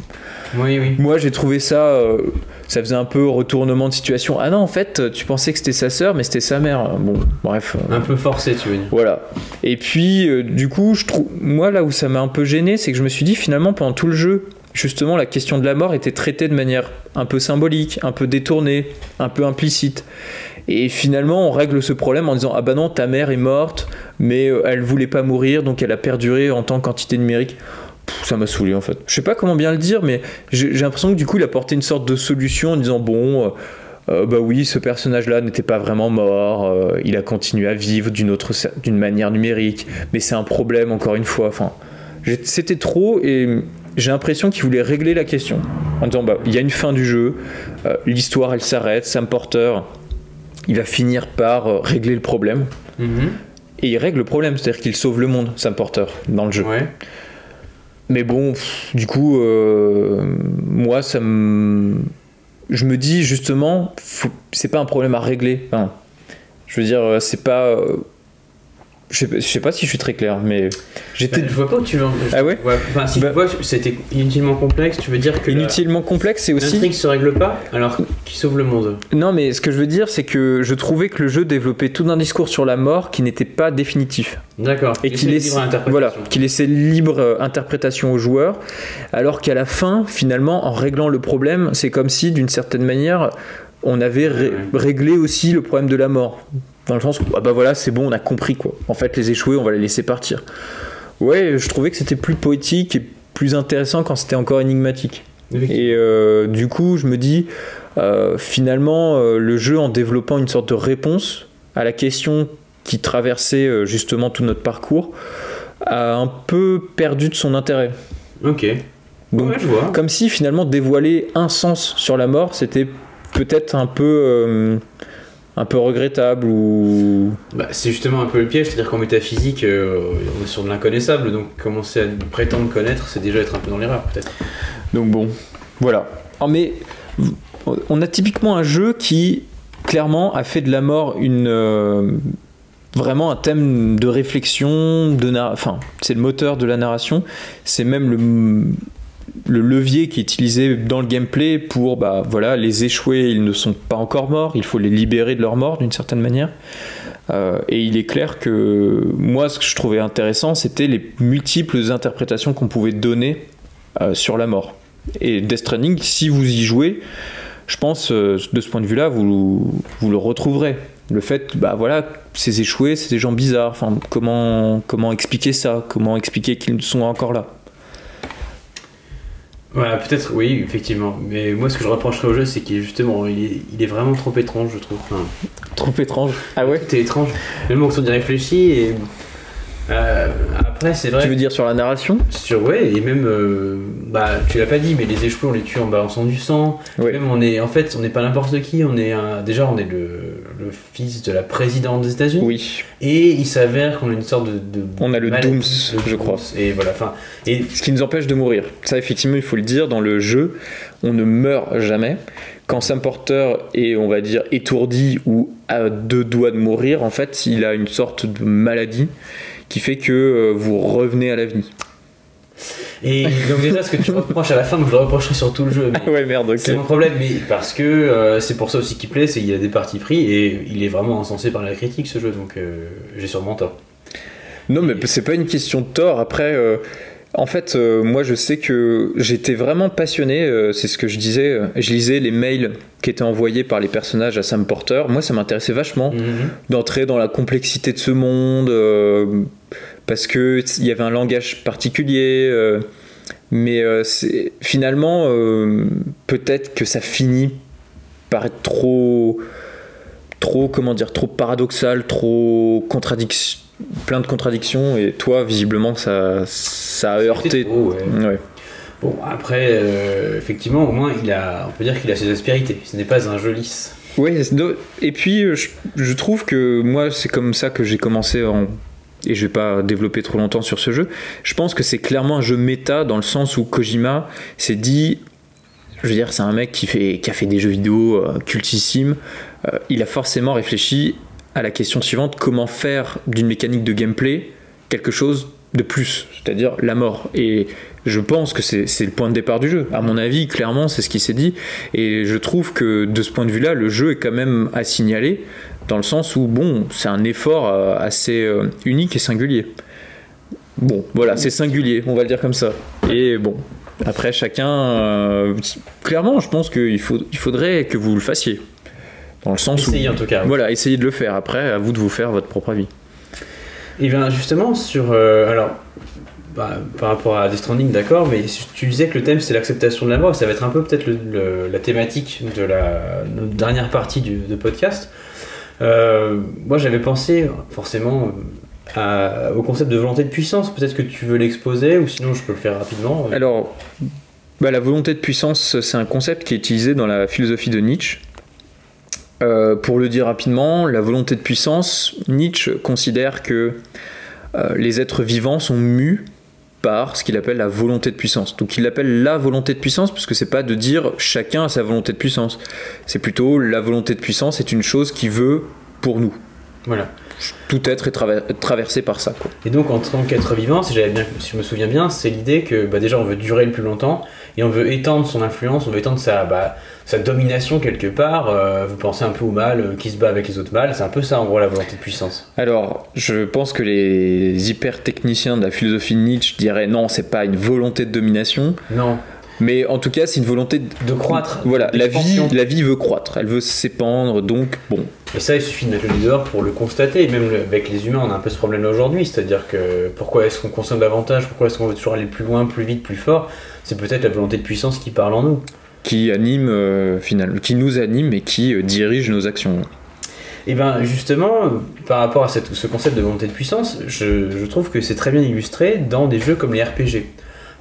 Oui, oui. Moi, j'ai trouvé ça, euh, ça faisait un peu retournement de situation. Ah non, en fait, tu pensais que c'était sa sœur, mais c'était sa mère. Bon, bref. euh, Un peu forcé, tu veux dire. voilà. Et puis, euh, du coup, je trouve, moi, là où ça m'a un peu gêné, c'est que je me suis dit, finalement, pendant tout le jeu, justement, la question de la mort était traitée de manière un peu symbolique, un peu détournée, un peu implicite. Et finalement, on règle ce problème en disant, ah bah non, ta mère est morte, mais euh, elle voulait pas mourir, donc elle a perduré en tant qu'entité numérique. Ça m'a saoulé en fait. Je sais pas comment bien le dire, mais j'ai l'impression que du coup, il a porté une sorte de solution en disant, bon. euh, euh, bah oui, ce personnage-là n'était pas vraiment mort, euh, il a continué à vivre d'une autre, d'une manière numérique, mais c'est un problème encore une fois. Enfin, c'était trop et j'ai l'impression qu'il voulait régler la question en disant bah il y a une fin du jeu, l'histoire elle s'arrête, Sam Porter, il va finir par euh, régler le problème Mhm. et il règle le problème, c'est-à-dire qu'il sauve le monde, Sam Porter dans le jeu. Ouais. Mais bon, pff, du coup, euh, moi, ça me. Je me dis justement, faut- c'est pas un problème à régler. Enfin, je veux dire, euh, c'est pas. Je sais, sais pas si je suis très clair, mais j'étais Bah, je vois pas où tu veux. Ah ouais Enfin, si Bah- tu vois, c'était inutilement complexe, tu veux dire que la- inutilement complexe et aussi. l'intrigue se règle pas alors qu'il sauve le monde? Non, mais ce que je veux dire, c'est que je trouvais que le jeu développait tout un discours sur la mort qui n'était pas définitif. D'accord. et qui interprétation. voilà, qui laissait libre euh, interprétation aux joueurs, alors qu'à la fin, finalement, en réglant le problème, c'est comme si, d'une certaine manière, on avait ré- Ouais. réglé aussi le problème de la mort. Dans le sens où, ah bah voilà, c'est bon, on a compris quoi. En fait, les échoués, on va les laisser partir. Ouais, je trouvais que c'était plus poétique et plus intéressant quand c'était encore énigmatique. Et euh, du coup, je me dis, euh, finalement, euh, le jeu, en développant une sorte de réponse à la question qui traversait justement tout notre parcours, a un peu perdu de son intérêt. Ok. Donc, ouais, je vois. comme si finalement dévoiler un sens sur la mort, c'était peut-être un peu, un peu regrettable ou Bah, c'est justement un peu le piège, c'est-à-dire qu'en métaphysique, euh, on est sur de l'inconnaissable, donc commencer à prétendre connaître, c'est déjà être un peu dans l'erreur, peut-être. Donc bon, voilà. Ah, mais on a typiquement un jeu qui clairement a fait de la mort une euh, vraiment un thème de réflexion, de enfin c'est le moteur de la narration. C'est même le le levier qui est utilisé dans le gameplay pour bah voilà les échoués ils ne sont pas encore morts il faut les libérer de leur mort d'une certaine manière. Euh, et il est clair que moi ce que je trouvais intéressant c'était les multiples interprétations qu'on pouvait donner euh, sur la mort. Et Death Stranding si vous y jouez je pense euh, de ce point de vue là vous, vous le retrouverez. Le fait bah voilà ces échoués c'est des gens bizarres enfin comment comment expliquer ça comment expliquer qu'ils sont encore là Voilà, peut-être, oui, effectivement. Mais moi, ce que je reprocherais au jeu, c'est qu'il justement, il est, il est vraiment trop étrange, je trouve. Enfin, trop étrange ah ouais? Tout est étrange. Même quand on y réfléchit, et. Euh, après, c'est vrai. tu veux dire sur la narration Sur, ouais, et même, euh, bah, tu l'as pas dit, mais les échoués, on les tue en balançant du sang. Ouais. Même, on est, en fait, on n'est pas n'importe qui, on est un- déjà, on est le, le fils de la présidente des États-Unis. oui Et il s'avère qu'on a une sorte de. de On a le Dooms, je crois. Et voilà, enfin. Et Ce qui nous empêche de mourir. Ça, effectivement, il faut le dire, dans le jeu, on ne meurt jamais. Quand Sam Porter est, on va dire, étourdi ou à deux doigts de mourir, en fait, il a une sorte de maladie qui fait que euh, vous revenez à la vie. Et donc déjà, ce que tu reproches à la fin, moi, je le reprocherai sur tout le jeu. mais ouais, merde. C'est mon problème, mais parce que euh, c'est pour ça aussi qu'il plaît, c'est qu'il y a des parties pris et il est vraiment encensé par la critique ce jeu, donc euh, j'ai sûrement tort. Non, mais c'est pas une question de tort. Après, euh, En fait, euh, moi, je sais que j'étais vraiment passionné. euh, c'est ce que je disais. euh, Je lisais les mails qui étaient envoyés par les personnages à Sam Porter. Moi, ça m'intéressait vachement d'entrer dans la complexité de ce monde euh, parce que il y avait un langage particulier. mais finalement, peut-être que ça finit par être trop, trop, comment dire, trop paradoxal, trop contradiction, plein de contradictions. Et toi, visiblement, ça, ça a heurté. Trop, ouais. Ouais. Bon, après, euh, effectivement, au moins, il a, on peut dire qu'il a ses aspérités. Ce n'est pas un jeu lisse. Do- et puis euh, je, je trouve que moi c'est comme ça que j'ai commencé en et je vais pas développer trop longtemps sur ce jeu. Je pense que c'est clairement un jeu méta dans le sens où Kojima s'est dit je veux dire c'est un mec qui fait qui a fait des jeux vidéo euh, cultissimes, Euh, il a forcément réfléchi à la question suivante comment faire d'une mécanique de gameplay quelque chose de plus, c'est-à-dire la mort et je pense que c'est le point de départ du jeu. À mon avis, clairement, c'est ce qui s'est dit. Et je trouve que de ce point de vue-là, le jeu est quand même à signaler, dans le sens où, bon, c'est un effort euh, assez euh, unique et singulier. Bon, voilà, c'est singulier, on va le dire comme ça. Et bon, après, chacun. euh, clairement, je pense qu'il il faudrait que vous le fassiez. Dans le sens Essayez où. en tout cas. Voilà, essayez de le faire. Après, à vous de vous faire votre propre avis. Et bien justement, sur. euh, alors, bah, par rapport à Death Stranding, d'accord, mais tu disais que le thème c'est l'acceptation de la mort, ça va être un peu peut-être la thématique de la notre dernière partie du de podcast. Euh, moi j'avais pensé forcément à- au concept de volonté de puissance, peut-être que tu veux l'exposer ou sinon je peux le faire rapidement. Alors, bah, la volonté de puissance, c'est un concept qui est utilisé dans la philosophie de Nietzsche. Euh, pour le dire rapidement, la volonté de puissance, Nietzsche considère que euh, les êtres vivants sont mus par ce qu'il appelle la volonté de puissance. Donc il l'appelle la volonté de puissance parce que c'est pas de dire chacun a sa volonté de puissance. C'est plutôt la volonté de puissance est une chose qui veut pour nous. Voilà. Tout être est traver- traversé par ça. Quoi. Et donc en tant qu'être vivant, si, bien, si je me souviens bien, c'est l'idée que bah, déjà on veut durer le plus longtemps et on veut étendre son influence, on veut étendre sa, bah, sa domination quelque part. Euh, vous pensez un peu au mal euh, qui se bat avec les autres mâles, c'est un peu ça en gros la volonté de puissance. Alors, je pense que les hyper techniciens de la philosophie de Nietzsche diraient non, c'est pas une volonté de domination, Non, mais en tout cas, c'est une volonté de... de croître. Voilà, la vie, la vie veut croître, elle veut s'épandre, donc bon. Et ça, il suffit de mettre le dehors pour le constater. Même avec les humains, on a un peu ce problème aujourd'hui, c'est-à-dire que pourquoi est-ce qu'on consomme davantage, pourquoi est-ce qu'on veut toujours aller plus loin, plus vite, plus fort? C'est peut-être la volonté de puissance qui parle en nous. qui anime euh, finalement, qui nous anime et qui euh, dirige nos actions. Et bien justement, euh, par rapport à cette- ce concept de volonté de puissance, je, je trouve que c'est très bien illustré dans des jeux comme les RPG.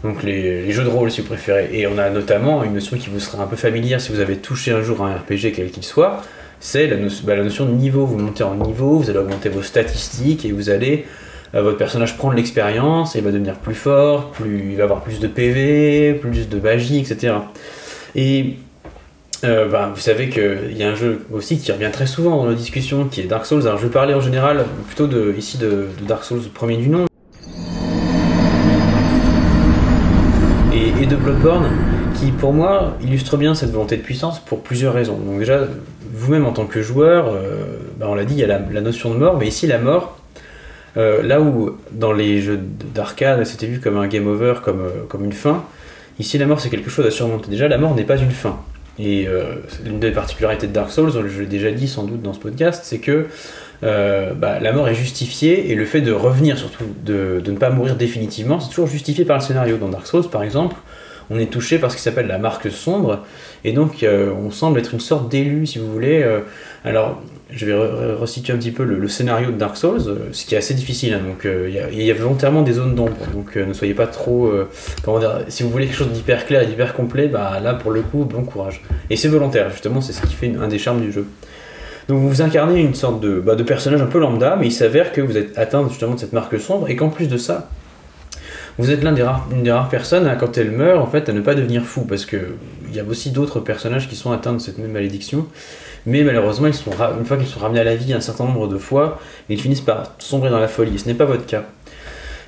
Donc les, les jeux de rôle si vous préférez. Et on a notamment une notion qui vous sera un peu familière si vous avez touché un jour un RPG quel qu'il soit, c'est bah, la notion de niveau. Vous montez en niveau, vous allez augmenter vos statistiques et vous allez... euh, votre personnage prend de l'expérience et il va devenir plus fort, plus, il va avoir plus de PV, plus de magie, etc. Et euh, bah, vous savez qu'il y a un jeu aussi qui revient très souvent dans nos discussions, qui est Dark Souls. Alors je vais parler en général plutôt de, ici de Dark Souls premier du nom. De Bloodborne, qui pour moi illustre bien cette volonté de puissance pour plusieurs raisons. Donc déjà, vous-même en tant que joueur, euh, bah, on l'a dit, il y a la, notion de mort, mais ici la mort, euh, là où dans les jeux d'arcade c'était vu comme un game over, comme, euh, comme une fin, ici la mort c'est quelque chose à surmonter. Déjà, la mort n'est pas une fin. Et l'une des particularités de Dark Souls, je l'ai déjà dit sans doute dans ce podcast, c'est que bah, la mort est justifiée et le fait de revenir, surtout de, de ne pas mourir définitivement, c'est toujours justifié par le scénario. Dans Dark Souls, par exemple, on est touché par ce qui s'appelle la marque sombre et donc euh, on semble être une sorte d'élu, si vous voulez. Euh, alors, je vais re- re- resituer un petit peu le, scénario de Dark Souls, euh, ce qui est assez difficile. hein, donc, il y a- volontairement des zones d'ombre. Donc, ne soyez pas trop. Si vous voulez quelque chose d'hyper clair et d'hyper complet, bah là, pour le coup, bon courage. Et c'est volontaire, justement, c'est ce qui fait un des charmes du jeu. Donc, vous incarnez une sorte bah, de personnage un peu lambda, mais il s'avère que vous êtes atteint justement de cette marque sombre et qu'en plus de ça, vous êtes l'un des rares, personnes, à, quand elle meurt, en fait, à ne pas devenir fou, parce que il y a aussi d'autres personnages qui sont atteints de cette même malédiction, mais malheureusement, ils sont une fois qu'ils sont ramenés à la vie un certain nombre de fois, ils finissent par sombrer dans la folie. Ce n'est pas votre cas.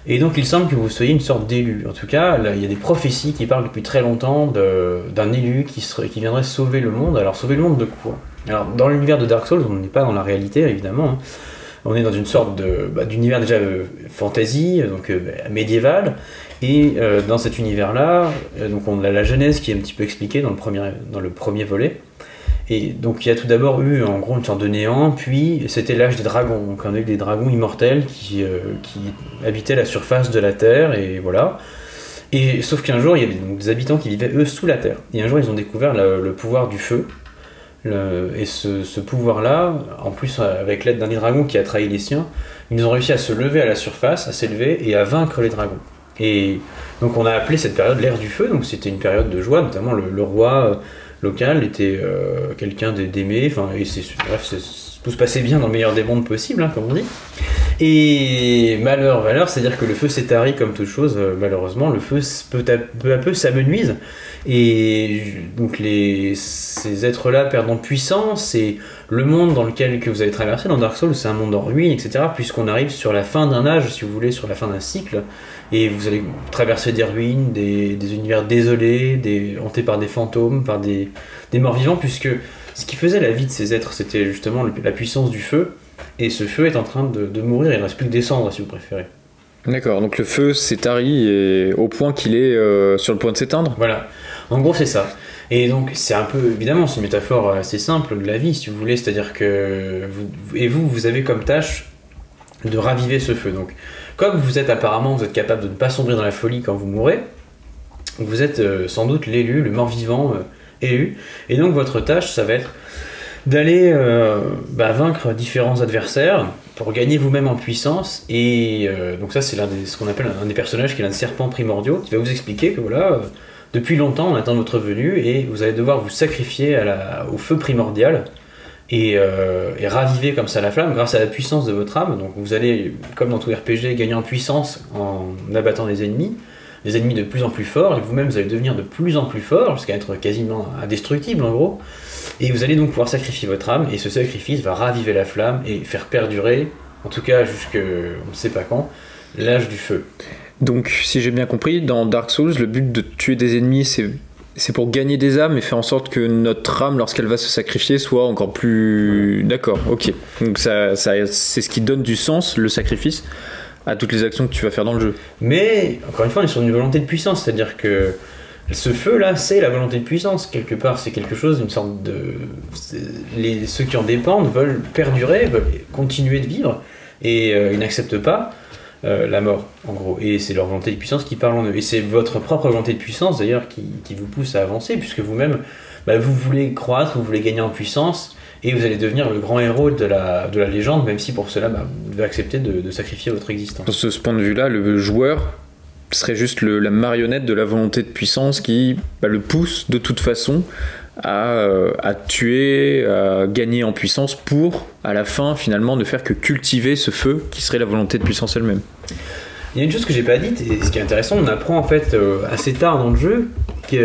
Et donc, il semble que vous soyez une sorte d'élu. En tout cas, il y a des prophéties qui parlent depuis très longtemps d'un élu qui viendrait sauver le monde. Alors, sauver le monde de quoi? Alors, dans l'univers de Dark Souls, on n'est pas dans la réalité, évidemment. hein. On est dans une sorte de- bah, d'univers déjà euh, fantasy, donc euh, médiéval. Et euh, dans cet univers-là, euh, donc on a la genèse qui est un petit peu expliquée dans le premier, dans le premier volet. Et donc il y a tout d'abord eu en gros une sorte de néant, puis c'était l'âge des dragons. Donc on a eu des dragons immortels qui, euh, qui habitaient la surface de la Terre, et voilà. Et sauf qu'un jour, il y avait donc des habitants qui vivaient eux sous la Terre. Et un jour, ils ont découvert le pouvoir du feu. Et ce, pouvoir-là, en plus avec l'aide d'un des dragons qui a trahi les siens, ils ont réussi à se lever à la surface, à s'élever et à vaincre les dragons. Et donc on a appelé cette période l'ère du feu, donc c'était une période de joie, notamment le, roi euh, local était euh, quelqu'un d'aimé, enfin, et bref, tout se passait bien dans le meilleur des mondes possible, hein, comme on dit. Et malheur, malheur, c'est-à-dire que le feu s'est tari comme toute chose, euh, malheureusement, le feu peu, à peu s'amenuise, et donc les, ces êtres-là perdant puissance, et le monde dans lequel que vous avez traversé dans Dark Souls, c'est un monde en ruine, etc., puisqu'on arrive sur la fin d'un âge, si vous voulez, sur la fin d'un cycle, et vous allez traverser des ruines, des, des univers désolés, hantés par des fantômes, par des, des morts vivants, puisque ce qui faisait la vie de ces êtres, c'était justement la puissance du feu, et ce feu est en train de, mourir, il ne reste plus que des cendres, si vous préférez. D'accord, donc le feu s'est tari et au point qu'il est euh, sur le point de s'éteindre. Voilà, en gros c'est ça. Et donc c'est un peu, évidemment, c'est une métaphore assez simple de la vie, si vous voulez, c'est-à-dire que, vous, et vous, vous avez comme tâche de raviver ce feu. Donc, comme vous êtes apparemment, vous êtes capable de ne pas sombrer dans la folie quand vous mourrez, vous êtes euh, sans doute l'élu, le mort-vivant euh, élu, et donc votre tâche, ça va être d'aller bah, vaincre différents adversaires pour gagner vous-même en puissance. Et euh, donc ça, c'est l'un des, ce qu'on appelle un, des personnages qui est l'un des serpents primordiaux, qui va vous expliquer que voilà, euh, depuis longtemps, on attend votre venue et vous allez devoir vous sacrifier au feu primordial. Et, euh, raviver comme ça la flamme grâce à la puissance de votre âme. Donc vous allez, comme dans tout RPG, gagner en puissance en abattant les ennemis, des ennemis de plus en plus forts, et vous-même vous allez devenir de plus en plus fort, jusqu'à être quasiment indestructible en gros. Et vous allez donc pouvoir sacrifier votre âme, et ce sacrifice va raviver la flamme et faire perdurer, en tout cas jusque on ne sait pas quand, l'âge du feu. Donc, si j'ai bien compris, dans Dark Souls, le but de tuer des ennemis, c'est c'est pour gagner des âmes et faire en sorte que notre âme, lorsqu'elle va se sacrifier, soit encore plus. D'accord, ok. Donc, ça, ça, c'est ce qui donne du sens, le sacrifice, à toutes les actions que tu vas faire dans le jeu. Mais, encore une fois, on est sur une volonté de puissance, c'est-à-dire que ce feu-là, c'est la volonté de puissance. Quelque part, c'est quelque chose, une sorte de. ceux qui en dépendent veulent perdurer, veulent continuer de vivre, et euh, ils n'acceptent pas euh, la mort, en gros. Et c'est leur volonté de puissance qui parle en eux. Et c'est votre propre volonté de puissance, d'ailleurs, qui, vous pousse à avancer, puisque vous-même, bah, vous voulez croître, vous voulez gagner en puissance, et vous allez devenir le grand héros de la, de la légende, même si pour cela, bah, vous devez accepter de, de sacrifier votre existence. Ce, ce point de vue-là, le joueur serait juste la marionnette de la volonté de puissance qui bah, le pousse de toute façon à, euh, à tuer, à gagner en puissance pour, à la fin, finalement, ne faire que cultiver ce feu qui serait la volonté de puissance elle-même. Il y a une chose que j'ai pas dite, et ce qui est intéressant, on apprend en fait euh, assez tard dans le jeu,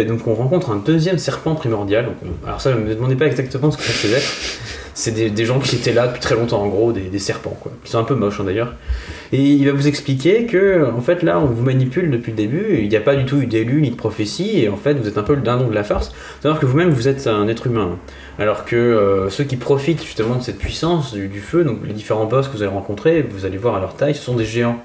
donc on rencontre un deuxième serpent primordial. Alors ça, ne me demandez pas exactement ce que ça faisait. C'est des, gens qui étaient là depuis très longtemps, en gros, des, serpents, quoi. Qui sont un peu moches hein, d'ailleurs. Et il va vous expliquer que, en fait, là, on vous manipule depuis le début, il n'y a pas du tout eu d'élu ni de prophétie, et en fait, vous êtes un peu le dindon de la farce. C'est-à-dire que vous-même, vous êtes un être humain. Alors que euh, ceux qui profitent justement de cette puissance du, feu, donc les différents boss que vous allez rencontrer, vous allez voir à leur taille, ce sont des géants.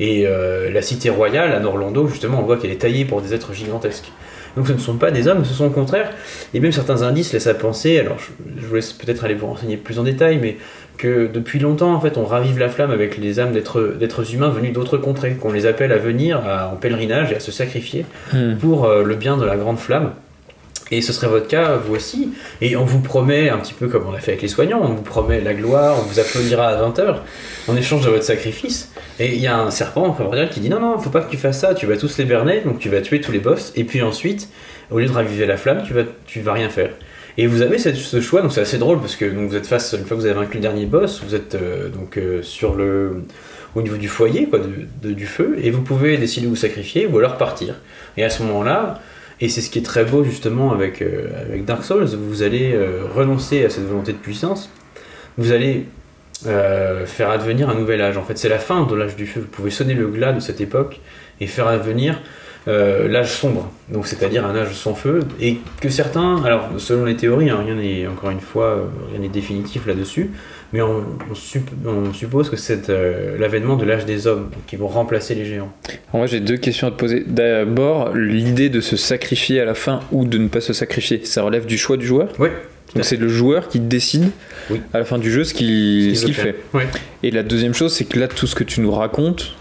Et euh, la cité royale à Norlando, justement, on voit qu'elle est taillée pour des êtres gigantesques. Donc ce ne sont pas des hommes, ce sont au contraire, et même certains indices laissent à penser, alors je, je vous laisse peut-être aller vous renseigner plus en détail, mais que depuis longtemps, en fait, on ravive la flamme avec les âmes d'êtres humains venus d'autres contrées, qu'on les appelle à venir à- en pèlerinage et à se sacrifier pour euh, le bien de la grande flamme. Et ce serait votre cas, vous aussi. Et on vous promet, un petit peu comme on l'a fait avec les soignants, on vous promet la gloire, on vous applaudira à 20h en échange de votre sacrifice. Et il y a un serpent primordial qui dit non, non, faut pas que tu fasses ça, tu vas tous les berner, donc tu vas tuer tous les boss, et puis ensuite, au lieu de raviver la flamme, tu vas, tu vas rien faire. Et vous avez ce choix, donc c'est assez drôle parce que vous êtes face, une fois que vous avez vaincu le dernier boss, vous êtes euh, donc euh, sur le, au niveau du foyer quoi, du feu, et vous pouvez décider de vous sacrifier ou alors partir. Et à ce moment-là, et c'est ce qui est très beau justement avec, euh, avec Dark Souls, vous allez euh, renoncer à cette volonté de puissance, vous allez euh, faire advenir un nouvel âge. En fait, c'est la fin de l'âge du feu. Vous pouvez sonner le glas de cette époque et faire advenir l'âge sombre, donc c'est-à-dire un âge sans feu, et que certains, alors selon les théories, hein, rien n'est encore une fois rien n'est définitif là-dessus, mais on, suppose que c'est euh, l'avènement de l'âge des hommes qui vont remplacer les géants. moi j'ai deux questions à te poser. D'abord, l'idée de se sacrifier à la fin ou de ne pas se sacrifier, ça relève du choix du joueur? Oui. Donc c'est le joueur qui décide à la fin du jeu ce qu'il fait. Et la deuxième chose, c'est que là, tout ce que tu nous racontes,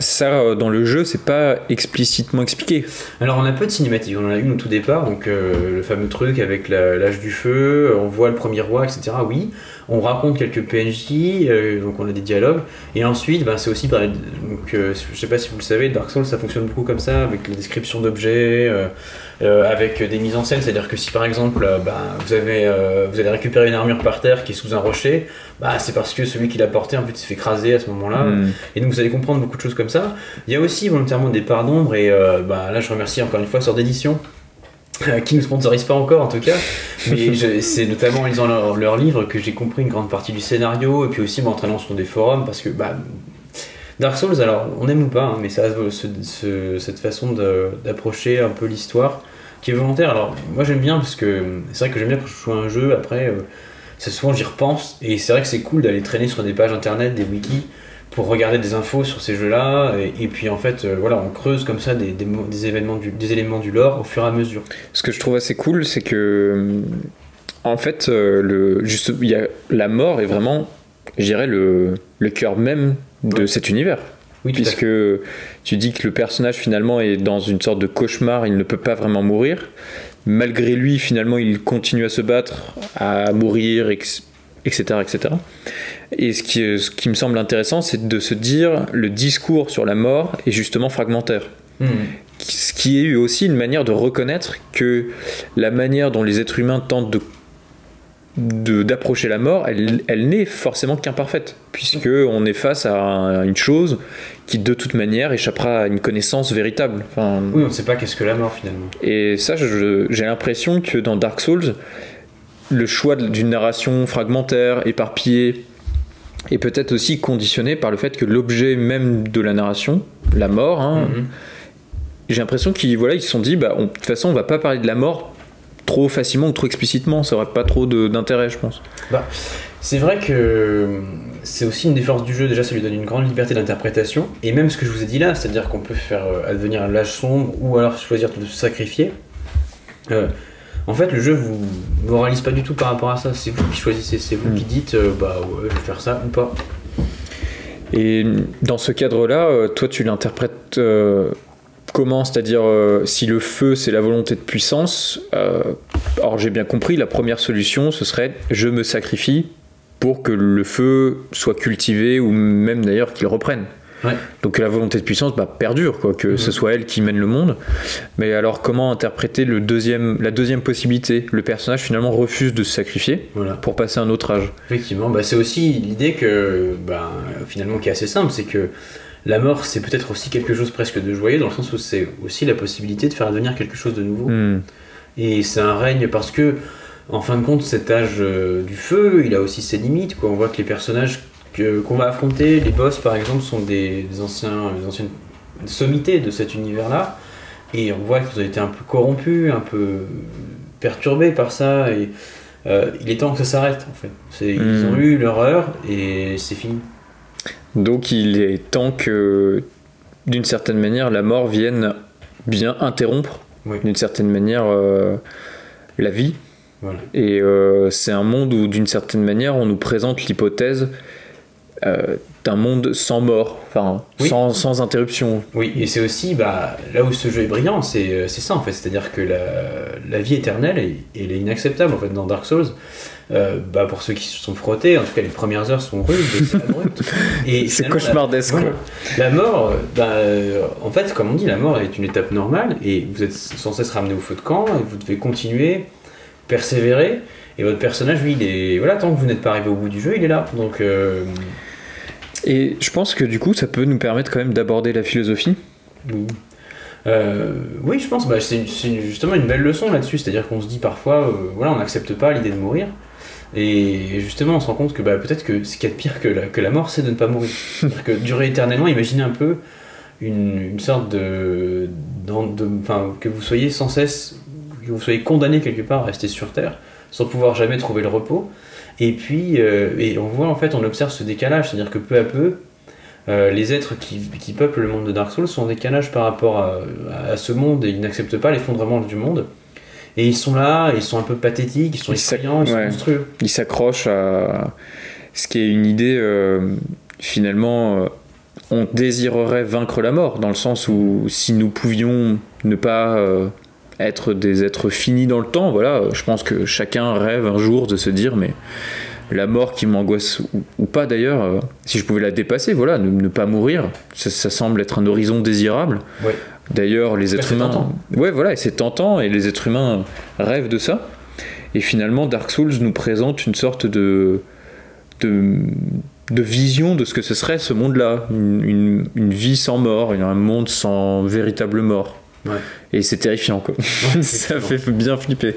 ça, euh, dans le jeu, c'est pas explicitement expliqué. Alors, on a peu de cinématiques. On en a une au tout départ, donc euh, le fameux truc avec l'âge du feu, on voit le premier roi, etc. Oui, on raconte quelques PNJ, euh, donc on a des dialogues. Et ensuite, ben, c'est aussi par. Donc, je sais pas si vous le savez, Dark Souls, ça fonctionne beaucoup comme ça, avec les descriptions d'objets. avec des mises en scène, c'est-à-dire que si par exemple ben, vous, avez, vous allez récupérer une armure par terre qui est sous un rocher, bah, c'est parce que celui qui l'a porté en fait s'est fait à ce moment-là. Hmm. Et donc vous allez comprendre beaucoup de choses comme ça. Il y a aussi volontairement des parts d'ombre et euh, bah, là je remercie encore une fois Sort d'édition. Qui ne sponsorise pas encore en tout cas, mais c'est notamment en lisant leur, leur livre que j'ai compris une grande partie du scénario et puis aussi m'entraînant sur des forums parce que bah, Dark Souls, alors on aime ou pas, hein, mais ça ce, cette façon d'approcher un peu l'histoire qui est volontaire. Alors moi j'aime bien parce que c'est vrai que j'aime bien quand je joue à un jeu, après euh, c'est souvent j'y repense et c'est vrai que c'est cool d'aller traîner sur des pages internet, des wikis pour regarder des infos sur ces jeux-là et, puis en fait euh, voilà on creuse comme ça des, des, événements du, des éléments du lore au fur et à mesure. Ce que je trouve assez cool c'est que en fait euh, le juste y a, la mort est vraiment je dirais le, le cœur même de cet univers. Oui, puisque tu dis que le personnage finalement est dans une sorte de cauchemar, il ne peut pas vraiment mourir malgré lui, finalement, il continue à se battre, à mourir, etc. etc. Et ce qui, ce qui me semble intéressant, c'est de se dire le discours sur la mort est justement fragmentaire. Hmm. Ce qui est aussi une manière de reconnaître que la manière dont les êtres humains tentent de d'approcher la mort, elle, elle n'est forcément qu'imparfaite, puisque on est face à une chose qui de toute manière échappera à une connaissance véritable. Enfin, oui, on ne sait pas qu'est-ce que la mort finalement. Et ça, j'ai l'impression que dans Dark Souls, le choix d'une narration fragmentaire, éparpillée, est peut-être aussi conditionné par le fait que l'objet même de la narration, la mort, hein, mhm. j'ai l'impression qu'ils voilà, ils se sont dit, bah, de toute façon, on va pas parler de la mort trop facilement ou trop explicitement, ça aurait pas trop d'intérêt, je pense. Bah, c'est vrai que c'est aussi une des forces du jeu, déjà ça lui donne une grande liberté d'interprétation, et même ce que je vous ai dit là, c'est-à-dire qu'on peut faire euh, advenir un l'âge sombre ou alors choisir de se sacrifier. Euh, en fait, le jeu vous moralise pas du tout par rapport à ça, c'est vous qui choisissez, c'est vous qui mm. dites euh, bah ouais, je vais faire ça ou pas. Et dans ce cadre-là, toi tu l'interprètes comment? C'est-à-dire si le feu c'est la volonté de puissance, alors j'ai bien compris, la première solution ce serait je me sacrifie pour que le feu soit cultivé ou même d'ailleurs qu'il reprenne. Donc la volonté de puissance bah, perdure, quoi, que ce soit elle qui mène le monde. Mais alors comment interpréter le deuxième, la deuxième possibilité? Le personnage finalement refuse de se sacrifier pour passer à un autre âge. Effectivement, bah, c'est aussi l'idée que bah, finalement qui est assez simple, c'est que la mort c'est peut-être aussi quelque chose presque de joyeux dans le sens où c'est aussi la possibilité de faire advenir quelque chose de nouveau. Hmm. Et c'est un règne parce que en fin de compte, cet âge euh, du feu, il a aussi ses limites. Quoi. On voit que les personnages qu'on va affronter, les boss par exemple, sont des, anciens, anciennes sommités de cet univers-là. Et on voit qu'ils ont été un peu corrompus, un peu perturbés par ça. Et euh, il est temps que ça s'arrête en fait. Ils hmm. ont eu leur heure et c'est fini. Donc il est temps que, d'une certaine manière, la mort vienne bien interrompre, d'une certaine manière, euh, la vie et euh, c'est un monde où, d'une certaine manière, on nous présente l'hypothèse euh, d'un monde sans mort, enfin, sans, sans, interruption. Oui, et c'est aussi bah, là où ce jeu est brillant, c'est euh, ça en fait. C'est-à-dire que la, la, vie éternelle, elle, est inacceptable en fait dans Dark Souls. bah, pour ceux qui se sont frottés, en tout cas les premières heures sont rudes, et c'est cauchemardesque. La, mort, bah, en fait, comme on dit, la mort est une étape normale et vous êtes sans cesse ramené au feu de camp et vous devez continuer persévérer. Et votre personnage, lui, il est. Voilà, tant que vous n'êtes pas arrivé au bout du jeu, il est là. Donc. Euh, et je pense que du coup, ça peut nous permettre quand même d'aborder la philosophie. Euh, oui, je pense. Bah, c'est justement une belle leçon là-dessus. C'est-à-dire qu'on se dit parfois, euh, voilà, on n'accepte pas l'idée de mourir. Et justement, on se rend compte que bah, peut-être que ce qui est pire que la, que la mort, c'est de ne pas mourir. que durer éternellement, imaginez un peu une, sorte de, de- que vous soyez sans cesse, que vous soyez condamné quelque part à rester sur Terre, sans pouvoir jamais trouver le repos. Et puis, euh, et on voit en fait, on observe ce décalage, c'est-à-dire que peu à peu, euh, les êtres qui, qui peuplent le monde de Dark Souls sont en décalage par rapport à, à ce monde et ils n'acceptent pas l'effondrement du monde. Et ils sont là, ils sont un peu pathétiques, ils sont Ils effrayants, ils sont monstrueux. il s'accroche à ce qui est une idée euh, finalement euh, on désirerait vaincre la mort dans le sens où si nous pouvions ne pas être des êtres finis dans le temps voilà je pense que chacun rêve un jour de se dire mais la mort qui m'angoisse ou, ou pas d'ailleurs euh, si je pouvais la dépasser voilà ne, ne pas mourir ça, ça semble être un horizon désirable Ouais. d'ailleurs les Ouais, êtres humains tentant. ouais voilà et c'est tentant et les êtres humains rêvent de ça et finalement, Dark Souls nous présente une sorte de, de, de vision de ce que ce serait ce monde-là. Une, une- une vie sans mort, un monde sans véritable mort. Ouais. Et c'est terrifiant, quoi. ça fait bien flipper.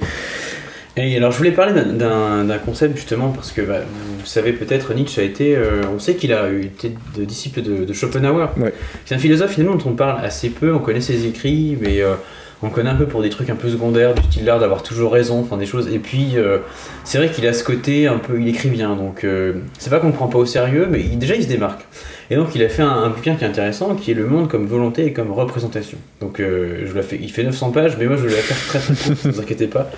Et alors je voulais parler d'un- concept justement parce que bah, vous savez peut-être Nietzsche a été, euh, on sait qu'il a été de disciple de, de Schopenhauer. Ouais. C'est un philosophe finalement dont on parle assez peu, on connaît ses écrits, mais euh, on connaît un peu pour des trucs un peu secondaires, du style l'art d'avoir toujours raison, enfin des choses. Et puis euh, c'est vrai qu'il a ce côté un peu, il écrit bien, donc c'est pas qu'on le prend pas au sérieux, mais il- déjà il se démarque. Et donc il a fait un, bouquin qui est intéressant, qui est Le monde comme volonté et comme représentation. Donc euh, je il fait 900 pages, mais moi je vais la faire très très courte, ne vous inquiétez pas.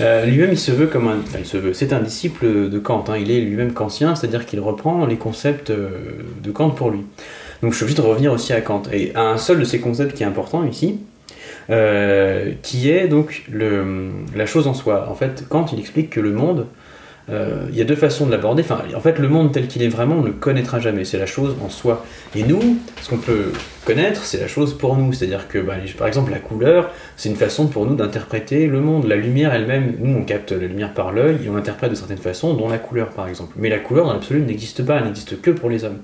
Euh, lui-même, il se veut comme un, il se veut. C'est un disciple de Kant. hein. Il est lui-même kantien, c'est-à-dire qu'il reprend les concepts euh, de Kant pour lui. Donc, je suis obligé de revenir aussi à Kant et à un seul de ces concepts qui est important ici, qui est donc le, la chose en soi. En fait, Kant, il explique que le monde, euh, il y a deux façons de l'aborder. En fait, le monde tel qu'il est vraiment, on ne le connaîtra jamais. C'est la chose en soi. Et nous, ce qu'on peut connaître, c'est la chose pour nous. C'est-à-dire que, bah, par exemple, la couleur, c'est une façon pour nous d'interpréter le monde. La lumière elle-même, nous, on capte la lumière par l'œil et on l'interprète de certaines façons, dont la couleur, par exemple. Mais la couleur, dans l'absolu, n'existe pas. Elle n'existe que pour les hommes.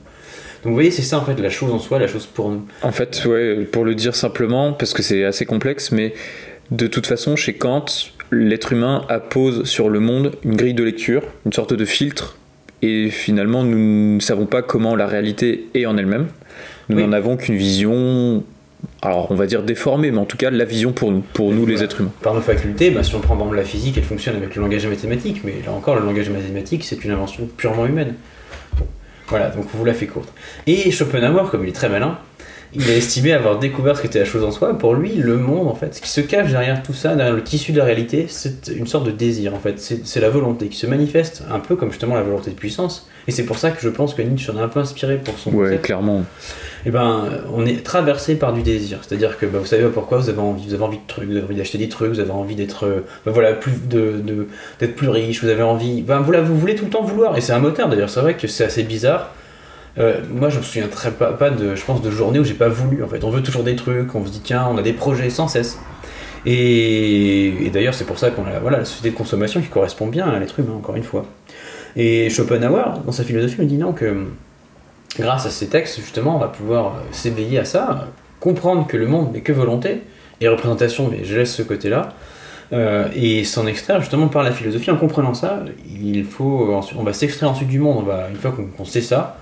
Donc, vous voyez, c'est ça, en fait, la chose en soi, la chose pour nous. En fait, pour le dire simplement, parce que c'est assez complexe, mais de toute façon, chez Kant, l'être humain appose sur le monde une grille de lecture, une sorte de filtre, et finalement, nous ne savons pas comment la réalité est en elle-même. Nous Oui. n'en avons qu'une vision, alors on va dire déformée, mais en tout cas la vision pour nous, pour nous les êtres humains. Par nos facultés, bah, si on prend par exemple la physique, elle fonctionne avec le langage mathématique, mais là encore, le langage mathématique, c'est une invention purement humaine. Bon. Voilà, donc on vous la fait courte. Et Schopenhauer, comme il est très malin, il a estimé avoir découvert ce qu'était la chose en soi. Pour lui, le monde, en fait, ce qui se cache derrière tout ça, derrière le tissu de la réalité, c'est une sorte de désir, en fait. C'est la volonté qui se manifeste un peu comme justement la volonté de puissance. Et c'est pour ça que je pense que Nietzsche en a un peu inspiré pour son Ouais, concept. clairement. Eh ben, on est traversé par du désir. C'est-à-dire que bah, vous savez pourquoi vous avez envie, vous avez envie de trucs, vous avez envie d'acheter des trucs, vous avez envie d'être, euh, bah, voilà, plus de, de- d'être plus riche, vous avez envie, ben, voilà, vous voulez tout le temps vouloir. Et c'est un moteur d'ailleurs. C'est vrai que c'est assez bizarre. Euh, moi, je me souviens très pas, pas de, je pense, de journées où j'ai pas voulu. En fait, on veut toujours des trucs. On se dit tiens, on a des projets sans cesse. Et, d'ailleurs, c'est pour ça qu'on a, voilà, la société de consommation qui correspond bien à l'être humain, encore une fois. Et Schopenhauer, dans sa philosophie, me dit non que grâce à ces textes, justement, on va pouvoir s'éveiller à ça, comprendre que le monde n'est que volonté et représentation, mais je laisse ce côté-là, euh, et s'en extraire justement par la philosophie. En comprenant ça, il faut, on va s'extraire ensuite du monde. Une fois qu'on sait ça,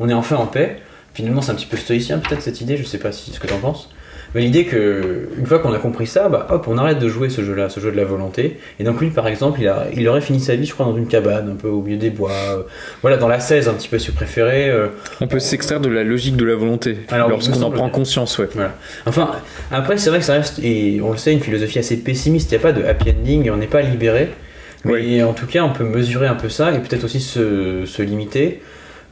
on est enfin en paix. Finalement, c'est un petit peu stoïcien peut-être cette idée. Je sais pas si ce que tu en penses. Mais l'idée que une fois qu'on a compris ça, bah hop, on arrête de jouer ce jeu-là, ce jeu de la volonté. Et donc lui, par exemple, il, a, il aurait fini sa vie, je crois, dans une cabane, un peu au milieu des bois, euh, voilà, dans la 16 un petit peu si vous préférez. euh, On peut s'extraire de la logique de la volonté lorsqu'on en prend conscience, ouais. Voilà. Enfin, après, c'est vrai que ça reste, et on le sait, une philosophie assez pessimiste. Il n'y a pas de happy ending, on n'est pas libéré. Mais Oui. en tout cas, on peut mesurer un peu ça et peut-être aussi se, se limiter.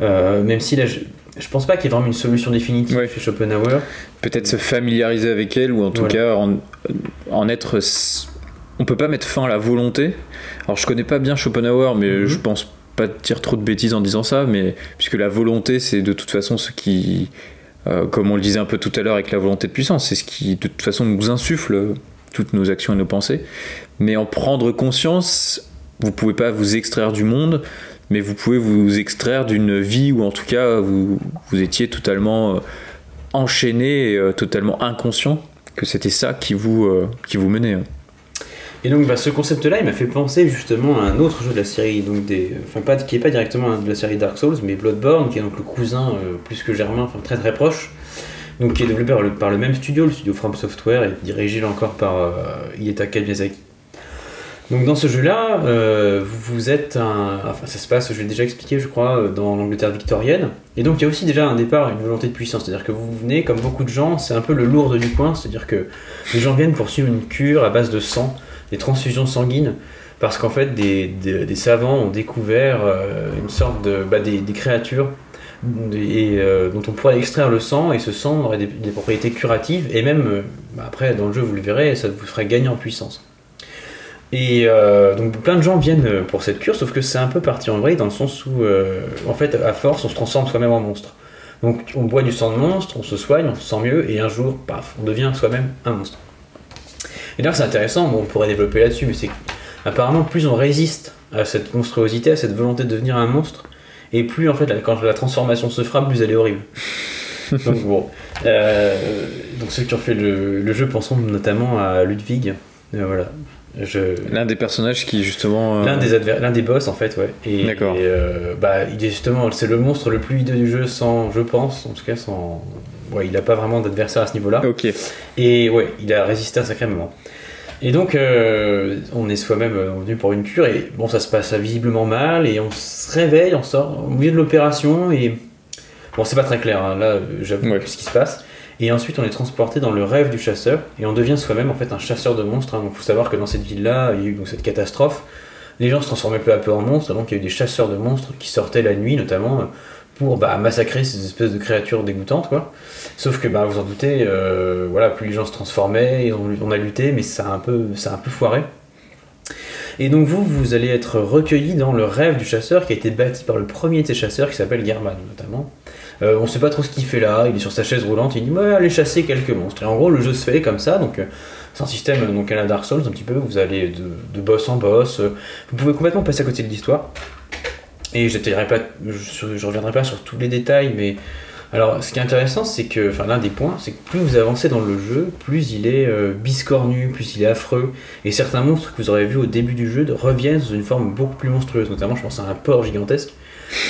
Euh, même si là, je, je pense pas qu'il y ait vraiment une solution définitive Ouais. chez Schopenhauer. Peut-être se familiariser avec elle, ou en tout Voilà. cas en, en être. On peut pas mettre fin à la volonté. Alors je connais pas bien Schopenhauer, mais Mhm. je pense pas dire trop de bêtises en disant ça, mais puisque la volonté, c'est de toute façon ce qui, euh, comme on le disait un peu tout à l'heure avec la volonté de puissance, c'est ce qui de toute façon nous insuffle toutes nos actions et nos pensées. Mais en prendre conscience, vous pouvez pas vous extraire du monde, mais vous pouvez vous extraire d'une vie où en tout cas vous, vous étiez totalement euh, enchaîné, et, euh, totalement inconscient que c'était ça qui vous, euh, qui vous menait. hein. Et donc, bah, ce concept-là, il m'a fait penser justement à un autre jeu de la série, donc des, enfin pas qui est pas directement de la série Dark Souls, mais Bloodborne, qui est donc le cousin plus que germain, enfin très très proche. donc qui est développé par le, par le même studio, le studio From Software, et dirigé là encore par euh, Hidetaka Miyazaki. Donc dans ce jeu-là, euh, vous, êtes un... Enfin ça se passe, je l'ai déjà expliqué je crois, dans l'Angleterre victorienne. Et donc il y a aussi déjà un départ, une volonté de puissance. C'est-à-dire que vous venez, comme beaucoup de gens, c'est un peu le lourd du coin. C'est-à-dire que les gens viennent pour suivre une cure à base de sang, des transfusions sanguines. Parce qu'en fait, des, des- savants ont découvert euh, une sorte de... bah, des, créatures et, euh, dont on pourrait extraire le sang et ce sang aurait des, propriétés curatives et même bah, après dans le jeu vous le verrez ça vous ferait gagner en puissance et euh, donc plein de gens viennent euh, pour cette cure sauf que c'est un peu parti en vrille dans le sens où euh, en fait à force on se transforme soi-même en monstre. Donc on boit du sang de monstre on se soigne on se sent mieux et un jour paf on devient soi-même un monstre. Et là c'est intéressant bon, on pourrait développer là-dessus mais c'est apparemment plus on résiste à cette monstruosité à cette volonté de devenir un monstre et plus en fait la- quand la transformation se fera plus elle est horrible. Donc bon Euh, donc ceux qui ont fait le, le jeu penseront notamment à Ludwig Euh, voilà je L'un des personnages qui justement. euh, l'un des adver- l'un des boss en fait ouais et, D'accord. et, euh, bah il est justement c'est le monstre le plus hideux du jeu sans je pense en tout cas sans ouais il a pas vraiment d'adversaire à ce niveau là Ok. et ouais, il a résisté un sacré moment. Et donc, euh, on est soi-même euh, venu pour une cure, et bon, ça se passe visiblement mal, et on se réveille, on sort au milieu de l'opération, et bon, c'est pas très clair, hein, là, j'avoue Ouais. ce qui se passe. Et ensuite, on est transporté dans le rêve du chasseur, et on devient soi-même en fait un chasseur de monstres. hein. Donc, faut savoir que dans cette ville-là, il y a eu donc, cette catastrophe. Les gens se transformaient peu à peu en monstres, donc il y a eu des chasseurs de monstres qui sortaient la nuit, notamment, euh, pour bah, massacrer ces espèces de créatures dégoûtantes, quoi. Sauf que, bah, vous en doutez, euh, voilà, plus les gens se transformaient, on a lutté, mais ça a un peu, ça a un peu foiré. Et donc vous, vous allez être recueilli dans le rêve du chasseur qui a été bâti par le premier de ces chasseurs qui s'appelle German notamment. Euh, on sait pas trop ce qu'il fait là, il est sur sa chaise roulante, il dit ouais, allez chasser quelques monstres. Et en gros le jeu se fait comme ça, donc euh, c'est un système donc à la Dark Souls un petit peu, vous allez de, boss en boss, euh, vous pouvez complètement passer à côté de l'histoire. Et je ne reviendrai pas sur tous les détails, mais alors ce qui est intéressant c'est que, enfin l'un des points, c'est que plus vous avancez dans le jeu, plus il est euh, biscornu, plus il est affreux, et certains monstres que vous aurez vus au début du jeu reviennent sous une forme beaucoup plus monstrueuse, notamment je pense à un porc gigantesque,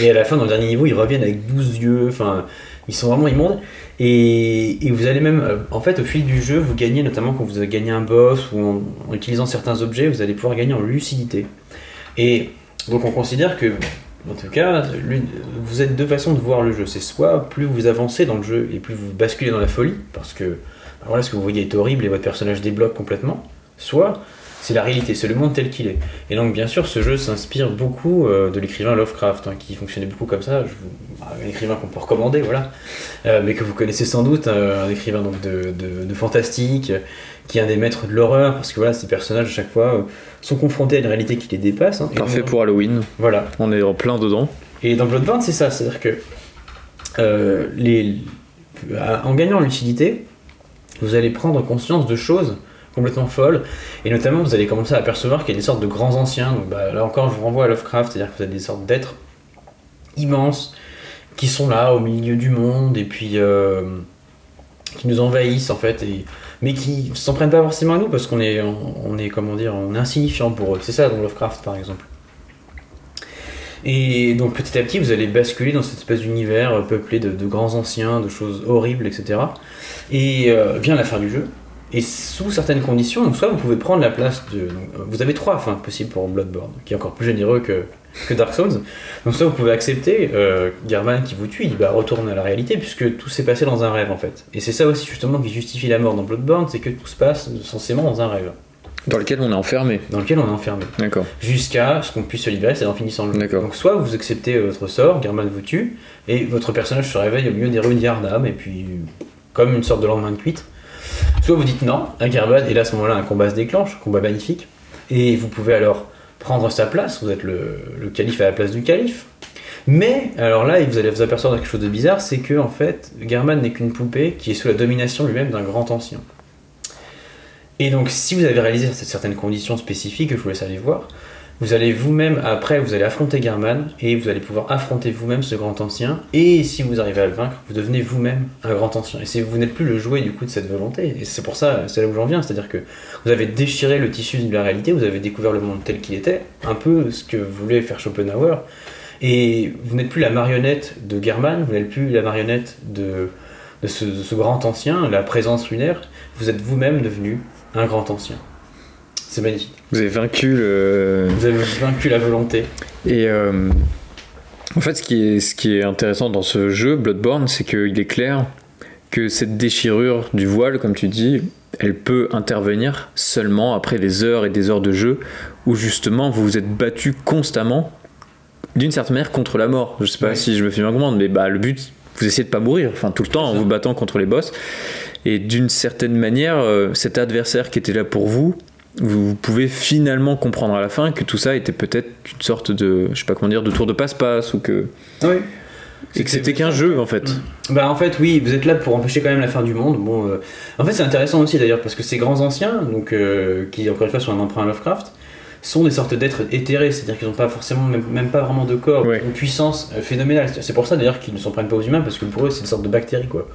et à la fin dans le dernier niveau ils reviennent avec 12 yeux, enfin ils sont vraiment immondes, et, et vous allez même, euh, en fait au fil du jeu, vous gagnez notamment quand vous avez gagné un boss, ou en, utilisant certains objets, vous allez pouvoir gagner en lucidité. Et donc on considère que en tout cas, vous êtes deux façons de voir le jeu. C'est soit plus vous avancez dans le jeu et plus vous basculez dans la folie, parce que voilà, ce que vous voyez est horrible et votre personnage débloque complètement, soit c'est la réalité, c'est le monde tel qu'il est. Et donc bien sûr, ce jeu s'inspire beaucoup euh, de l'écrivain Lovecraft, hein, qui fonctionnait beaucoup comme ça. Je vous- un écrivain qu'on peut recommander, voilà, Euh, mais que vous connaissez sans doute, euh, un écrivain donc de, de- de fantastique, qui est un des maîtres de l'horreur, parce que voilà, ces personnages à chaque fois euh, sont confrontés à une réalité qui les dépasse. hein. Parfait donc, pour Halloween. Voilà. On est en plein dedans. Et dans Bloodborne, c'est ça, c'est-à-dire que euh, les, en gagnant en lucidité, vous allez prendre conscience de choses complètement folles, et notamment vous allez commencer à apercevoir qu'il y a des sortes de grands anciens. Donc bah, là encore, je vous renvoie à Lovecraft, c'est-à-dire que vous avez des sortes d'êtres immenses qui sont là au milieu du monde et puis euh, qui nous envahissent en fait, mais qui s'en prennent pas forcément à nous parce qu'on est, on, est comment dire, on est insignifiant pour eux. C'est ça dans Lovecraft par exemple. Et donc petit à petit, vous allez basculer dans cette espèce d'univers euh, peuplé de, de grands anciens, de choses horribles, etc. Et euh, vient la fin du jeu. Et sous certaines conditions, donc soit vous pouvez prendre la place de. donc, euh, vous avez trois fins possibles pour Bloodborne, qui est encore plus généreux que, que Dark Souls. Donc soit vous pouvez accepter euh, German qui vous tue, il dit bah retourne à la réalité, puisque tout s'est passé dans un rêve en fait. Et c'est ça aussi justement qui justifie la mort dans Bloodborne, c'est que tout se passe censément dans un rêve, Dans lequel on est enfermé. dans lequel on est enfermé D'accord. jusqu'à ce qu'on puisse se libérer, c'est en finissant le jeu. D'accord. Donc soit vous acceptez euh, votre sort, German vous tue, et votre personnage se réveille au milieu des ruines d'Yarnam, et puis comme une sorte de lendemain de cuite. Soit vous dites non à German, et là à ce moment-là un combat se déclenche, combat magnifique, et vous pouvez alors prendre sa place, vous êtes le, le calife à la place du calife. Mais, alors là, vous allez vous apercevoir de quelque chose de bizarre, c'est que en fait, German n'est qu'une poupée qui est sous la domination lui-même d'un grand ancien. Et donc, si vous avez réalisé certaines conditions spécifiques que je vous laisse aller voir, vous allez vous-même, après, vous allez affronter German et vous allez pouvoir affronter vous-même ce grand ancien. Et si vous arrivez à le vaincre, vous devenez vous-même un grand ancien. Et vous n'êtes plus le jouet du coup de cette volonté. Et c'est pour ça, c'est là où j'en viens, c'est-à-dire que vous avez déchiré le tissu de la réalité, vous avez découvert le monde tel qu'il était, un peu ce que voulait faire Schopenhauer. Et vous n'êtes plus la marionnette de German, vous n'êtes plus la marionnette de ce grand ancien, la présence lunaire, vous êtes vous-même devenu un grand ancien. C'est magnifique. Vous avez vaincu le. Vous avez vaincu la volonté. Et euh, en fait, ce qui, est, ce qui est intéressant dans ce jeu, Bloodborne, c'est qu'il est clair que cette déchirure du voile, comme tu dis, elle peut intervenir seulement après des heures et des heures de jeu où justement vous vous êtes battu constamment d'une certaine manière contre la mort. Je sais pas Ouais. si je me fais bien comprendre, mais bah, le but, vous essayez de pas mourir, enfin tout le temps en vous battant contre les boss. Et d'une certaine manière, euh, cet adversaire qui était là pour vous, vous pouvez finalement comprendre à la fin que tout ça était peut-être une sorte de, je sais pas comment dire, de tour de passe-passe ou que, Oui. et que c'était qu'un jeu en fait. Bah en fait oui, vous êtes là pour empêcher quand même la fin du monde. Bon, euh, en fait c'est intéressant aussi d'ailleurs parce que ces grands anciens, donc euh, qui encore une fois sont un emprunt à Lovecraft, sont des sortes d'êtres éthérés, c'est-à-dire qu'ils n'ont pas forcément même, même pas vraiment de corps, Ouais. une puissance euh, phénoménale. C'est pour ça d'ailleurs qu'ils ne s'en prennent pas aux humains parce que pour eux c'est une sorte de bactérie quoi.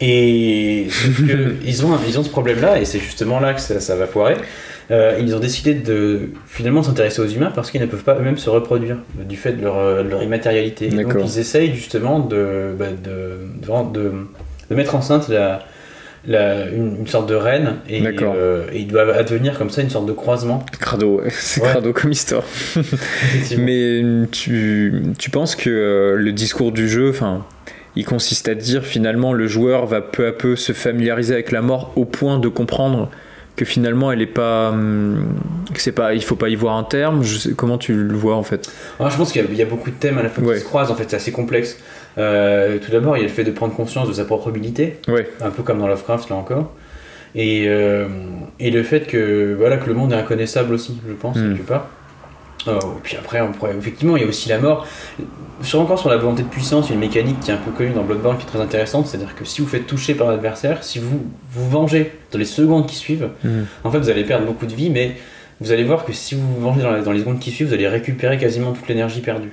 Et que ils ont ils ont ce problème-là et c'est justement là que ça, ça va foirer. Euh, ils ont décidé de finalement s'intéresser aux humains parce qu'ils ne peuvent pas eux-mêmes se reproduire du fait de leur, euh, de leur immatérialité. Et donc ils essayent justement de, bah, de, de, mettre enceinte la, la- une, une sorte de reine et, euh, et ils doivent advenir comme ça une sorte de croisement. Crado, c'est Ouais. crado comme histoire. Mais tu, tu penses que euh, le discours du jeu, enfin, il consiste à dire finalement le joueur va peu à peu se familiariser avec la mort au point de comprendre que finalement elle est pas, hum, que c'est pas, il faut pas y voir un terme. Je sais, comment tu le vois en fait? Alors, je pense qu'il y, a- il y a beaucoup de thèmes à la fois Ouais. qui se croisent, en fait c'est assez complexe. Euh, tout d'abord il y a le fait de prendre conscience de sa propre humilité, Ouais, un peu comme dans Lovecraft là encore. Et, euh, et le fait que, voilà, que le monde est inconnaissable aussi, je pense, Mm. quelque part. Euh, puis après, on pourrait- effectivement, il y a aussi la mort. Sur, encore sur la volonté de puissance, il y a une mécanique qui est un peu connue dans Bloodborne qui est très intéressante, c'est-à-dire que si vous faites toucher par l'adversaire, si vous vous vengez dans les secondes qui suivent, Mhm. en fait vous allez perdre beaucoup de vie, mais vous allez voir que si vous vous vengez dans les, dans les secondes qui suivent, vous allez récupérer quasiment toute l'énergie perdue.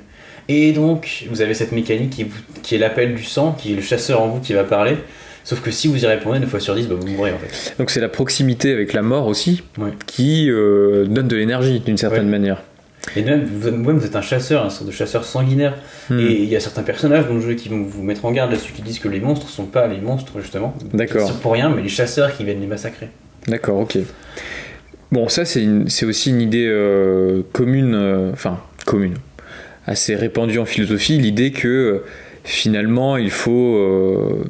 Et donc, vous avez cette mécanique qui, vous- qui est l'appel du sang, qui est le chasseur en vous qui va parler. Sauf que si vous y répondez 9 fois sur 10, bah, vous mourrez en fait. donc c'est la proximité avec la mort aussi Ouais. qui euh, donne de l'énergie d'une certaine Ouais. manière. Et même vous, vous-même, vous êtes un chasseur, un sorte de chasseur sanguinaire. Hmm. Et il y a certains personnages dans le jeu qui vont vous mettre en garde là-dessus, qui disent que les monstres sont pas les monstres justement. D'accord. C'est pour rien, mais les chasseurs qui viennent les massacrer. D'accord, ok. Bon, ça, c'est aussi une idée euh, commune, euh, enfin, commune, assez répandue en philosophie, l'idée que euh, finalement, il faut,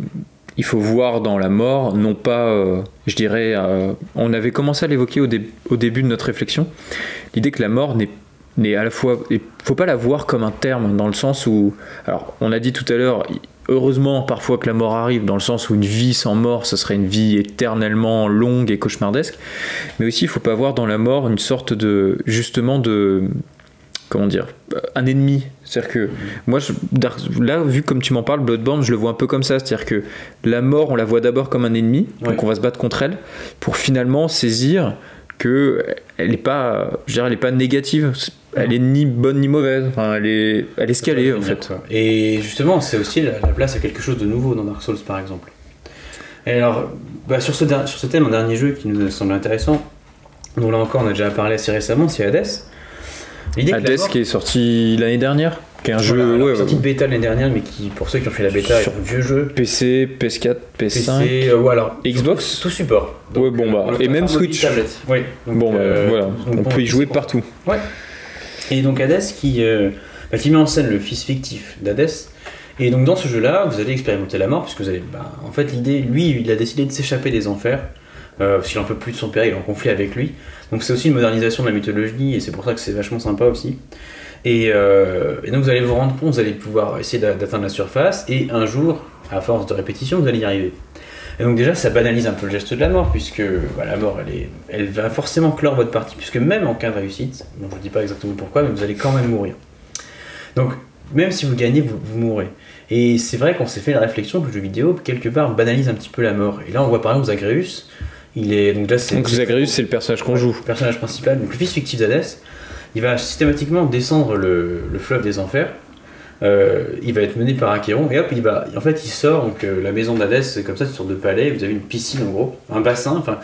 il faut voir dans la mort, non pas, euh, je dirais, euh, on avait commencé à l'évoquer au, dé- au début de notre réflexion, l'idée que la mort n'est n'est à la fois, il faut pas la voir comme un terme dans le sens où, alors, on a dit tout à l'heure, heureusement parfois que la mort arrive dans le sens où une vie sans mort, ce serait une vie éternellement longue et cauchemardesque, mais aussi il faut pas voir dans la mort une sorte de, justement de, comment dire, un ennemi. C'est-à-dire que moi, je- là, vu comme tu m'en parles, Bloodborne, je le vois un peu comme ça. C'est-à-dire que la mort, on la voit d'abord comme un ennemi, Ouais. donc on va se battre contre elle, pour finalement saisir que elle n'est pas, je dirais, elle est pas négative. Elle est ni bonne ni mauvaise. Enfin, elle est, elle est scalée en fait. Quoi. Et justement, c'est aussi la, la place à quelque chose de nouveau dans Dark Souls par exemple. Et alors, bah, sur, ce, sur ce thème, un dernier jeu qui nous semble intéressant, dont là encore on a déjà parlé assez récemment, c'est Hades. Hades mort- qui est sorti l'année dernière, qui est un jeu Voilà, ouais, sorti ouais, de bêta l'année dernière, mais qui, pour ceux qui ont fait la bêta, est Sur- un vieux jeu. PC, PS4, PS5. PC, euh, ou alors Xbox tout, support. Ouais, bon, bah, on le et même Switch. tablette. Oui. donc, Bon, bah, euh, voilà, donc, on peut y jouer partout. Et donc Hades qui, euh, bah, qui met en scène le fils fictif d'Hadès. Et donc dans ce jeu-là, vous allez expérimenter la mort, puisque vous allez. bah, en fait, l'idée, lui, il a décidé de s'échapper des enfers, euh, parce qu'il en peut plus de son père, il est en conflit avec lui. Donc c'est aussi une modernisation de la mythologie, et c'est pour ça que c'est vachement sympa aussi. Et, euh, et donc vous allez vous rendre compte, vous allez pouvoir essayer d'a- d'atteindre la surface, et un jour, à force de répétition, vous allez y arriver. Et donc déjà, ça banalise un peu le geste de la mort, puisque bah, la mort, elle, est, elle va forcément clore votre partie, puisque même en cas de réussite, bon, je ne dis pas exactement pourquoi, mais vous allez quand même mourir. Donc, même si vous gagnez, vous, vous mourrez. Et c'est vrai qu'on s'est fait la réflexion que le jeu vidéo, quelque part, banalise un petit peu la mort. Et là, on voit par exemple Zagreus, il est... Donc là, c'est... Donc Zagreus, c'est le personnage qu'on joue. Le personnage principal, donc le fils fictif d'Hadès, il va systématiquement descendre le, le fleuve des enfers. Euh, il va être mené par Achéron et hop, il va. En fait, il sort. Donc euh, la maison d'Hadès, c'est comme ça, une sorte de palais. Vous avez une piscine en gros, un bassin. Enfin,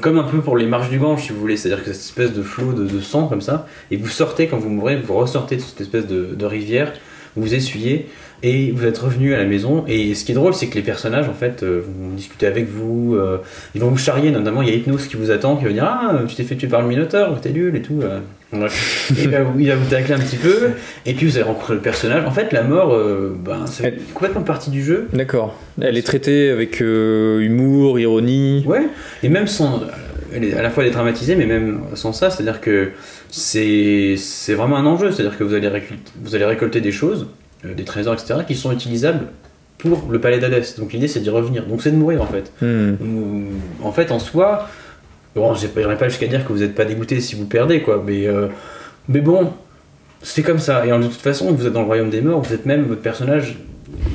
comme un peu pour les marches du Gange, si vous voulez. C'est-à-dire que cette espèce de flot de, sang comme ça. Et vous sortez quand vous mourrez, vous ressortez de cette espèce de rivière vous essuyez et vous êtes revenu à la maison. Et ce qui est drôle, c'est que les personnages, en fait, euh, vont discuter avec vous, euh, ils vont vous charrier, notamment il y a Hypnos qui vous attend, qui va dire Ah, tu t'es fait tuer par le Minotaur, t'es nul et tout. euh. Et il va, vous- il va vous tacler un petit peu, et puis vous allez rencontrer le personnage. En fait, la mort, euh, ben, c'est Elle- complètement partie du jeu. D'accord. Elle est traitée avec euh, humour, ironie. Ouais, et même sans. Elle est, à la fois elle est dramatisée, mais même sans ça, c'est-à-dire que c'est vraiment un enjeu, c'est-à-dire que vous allez, récolter, vous allez récolter des choses, des trésors, etc., qui sont utilisables pour le palais d'Hadès. Donc l'idée c'est d'y revenir, donc c'est de mourir en fait. Hmm. En fait, en soi, bon, j'irai pas jusqu'à dire que vous n'êtes pas dégoûté si vous perdez, quoi, mais, euh, mais bon, c'est comme ça. Et en- de toute façon, vous êtes dans le royaume des morts, vous êtes même, votre personnage,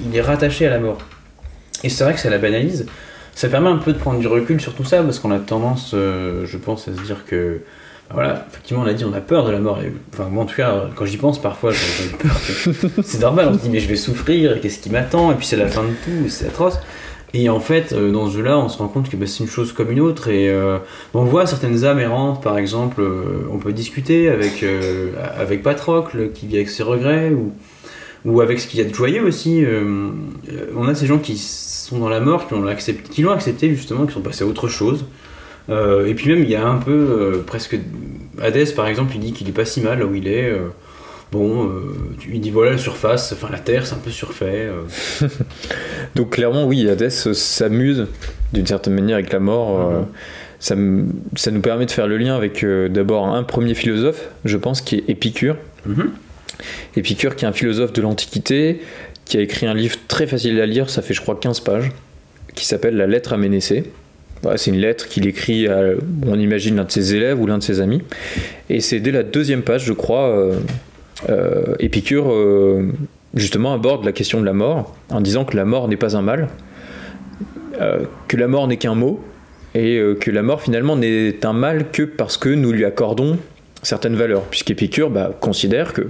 il est rattaché à la mort. Et c'est vrai que ça la banalise. Ça permet un peu de prendre du recul sur tout ça, parce qu'on a tendance, euh, je pense, à se dire que. Voilà, effectivement, on a dit, on a peur de la mort. Et, enfin, moi, en tout cas, quand j'y pense, parfois, j'ai peur. c'est normal, on se dit, mais je vais souffrir, qu'est-ce qui m'attend? Et puis, c'est la fin de tout, c'est atroce. Et en fait, euh, dans ce jeu-là, on se rend compte que bah, c'est une chose comme une autre. Et euh, on voit certaines âmes errantes, par exemple, euh, on peut discuter avec, avec Patrocle, qui vit avec ses regrets, ou, ou avec ce qu'il y a de joyeux aussi. on a ces gens qui sont dans la mort, qui l'ont accepté, qui l'ont accepté justement, qui sont passés à autre chose. Euh, et puis même, il y a un peu euh, presque. Hadès, par exemple, il dit qu'il est pas si mal là où il est. euh, bon, il dit voilà, la surface, enfin la terre, c'est un peu surfait. Donc clairement, oui, Hadès s'amuse d'une certaine manière avec la mort. Mhm. ça, ça nous permet de faire le lien avec d'abord un premier philosophe, je pense, qui est Épicure. mhm. Épicure qui est un philosophe de l'Antiquité, qui a écrit un livre très facile à lire, ça fait je crois 15 pages, qui s'appelle La lettre à Ménécée. Voilà, c'est une lettre qu'il écrit à, on imagine, l'un de ses élèves ou l'un de ses amis. Et c'est dès la deuxième page, je crois, euh, euh, Épicure euh, justement aborde la question de la mort en disant que la mort n'est pas un mal, que la mort n'est qu'un mot, et que la mort finalement n'est un mal que parce que nous lui accordons certaines valeurs, puisqu'Épicure bah, considère que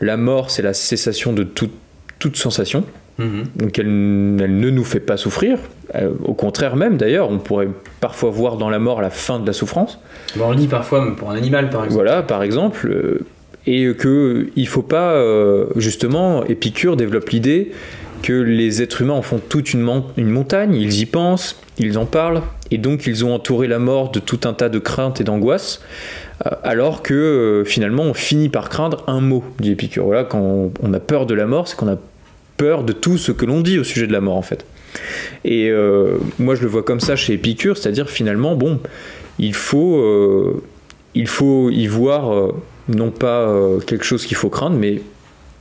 la mort c'est la cessation de toute sensation, Mhm. donc elle, elle ne nous fait pas souffrir, Euh, au contraire même d'ailleurs, on pourrait parfois voir dans la mort la fin de la souffrance, Bon, on le dit parfois, pour un animal, par exemple. voilà par exemple, euh, et que il faut pas euh, justement, Épicure développe l'idée que les êtres humains en font toute une, mon- une montagne, ils y pensent, ils en parlent, et donc ils ont entouré la mort de tout un tas de craintes et d'angoisses, alors que finalement on finit par craindre un mot, dit Épicure. Voilà, quand on, on a peur de la mort, c'est qu'on a de tout ce que l'on dit au sujet de la mort en fait. Et euh, moi je le vois comme ça chez Épicure, c'est-à-dire finalement, bon, il faut, euh, il faut y voir euh, non pas quelque chose qu'il faut craindre, mais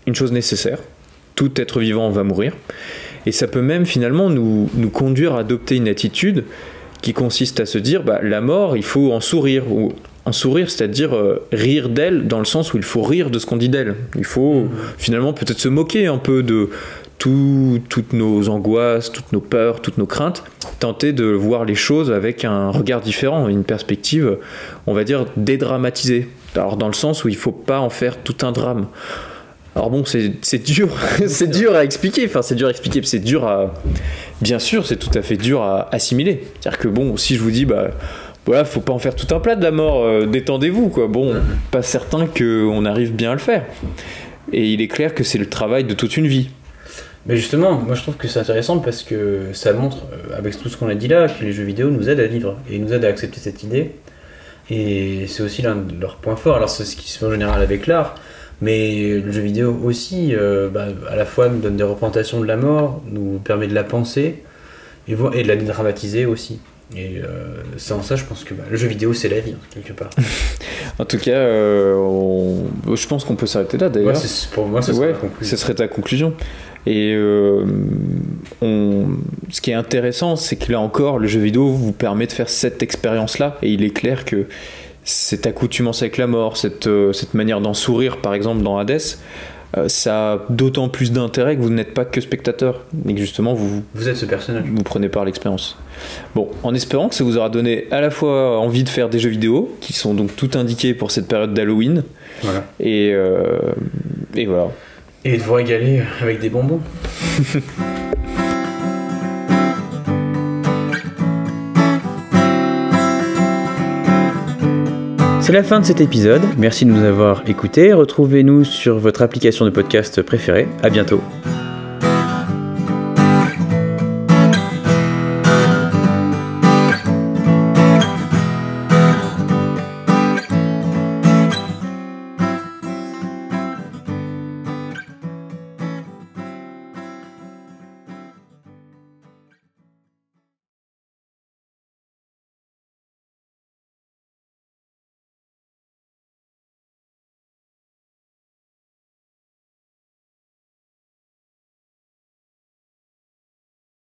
une chose nécessaire. Tout être vivant va mourir. Et ça peut même finalement nous, nous conduire à adopter une attitude qui consiste à se dire, bah, la mort, il faut en sourire. Ou en sourire, c'est-à-dire euh, rire d'elle dans le sens où il faut rire de ce qu'on dit d'elle. Il faut finalement peut-être se moquer un peu de tout- toutes nos angoisses, toutes nos peurs, toutes nos craintes, tenter de voir les choses avec un regard différent, une perspective, on va dire, dédramatisée. Alors dans le sens où il faut pas en faire tout un drame. Alors bon, c'est c'est dur, c'est dur à expliquer, enfin c'est dur à expliquer, c'est dur à... Bien sûr, c'est tout à fait dur à assimiler. C'est-à-dire que bon, si je vous dis, bah voilà, faut pas en faire tout un plat de la mort, euh, détendez-vous, quoi. Bon, pas certain qu'on arrive bien à le faire. Et il est clair que c'est le travail de toute une vie. Mais justement, moi je trouve que c'est intéressant parce que ça montre, euh, avec tout ce qu'on a dit là, que les jeux vidéo nous aident à vivre et nous aident à accepter cette idée. Et c'est aussi l'un de leurs points forts. Alors c'est ce qui se fait en général avec l'art, mais le jeu vidéo aussi, euh, bah, à la fois nous donne des représentations de la mort, nous permet de la penser et, et de la dramatiser aussi. Et euh, sans ça, je pense que bah, le jeu vidéo c'est la vie, hein, quelque part. En tout cas, euh, on- je pense qu'on peut s'arrêter là Ouais, d'ailleurs. c'est- pour moi, Ouais, ce serait ta conclusion. Et euh, on- ce qui est intéressant, c'est que là encore, le jeu vidéo vous permet de faire cette expérience-là. Et il est clair que cette accoutumance avec la mort, cette, euh, cette manière d'en sourire, par exemple dans Hades, ça a d'autant plus d'intérêt que vous n'êtes pas que spectateur. Et que justement, vous, Vous êtes ce personnage. vous prenez part l'expérience. Bon, en espérant que ça vous aura donné à la fois envie de faire des jeux vidéo, qui sont donc tout indiqués pour cette période d'Halloween, Voilà. et, euh, et voilà. Et de vous régaler avec des bonbons. C'est la fin de cet épisode. Merci de nous avoir écoutés. Retrouvez-nous sur votre application de podcast préférée. À bientôt.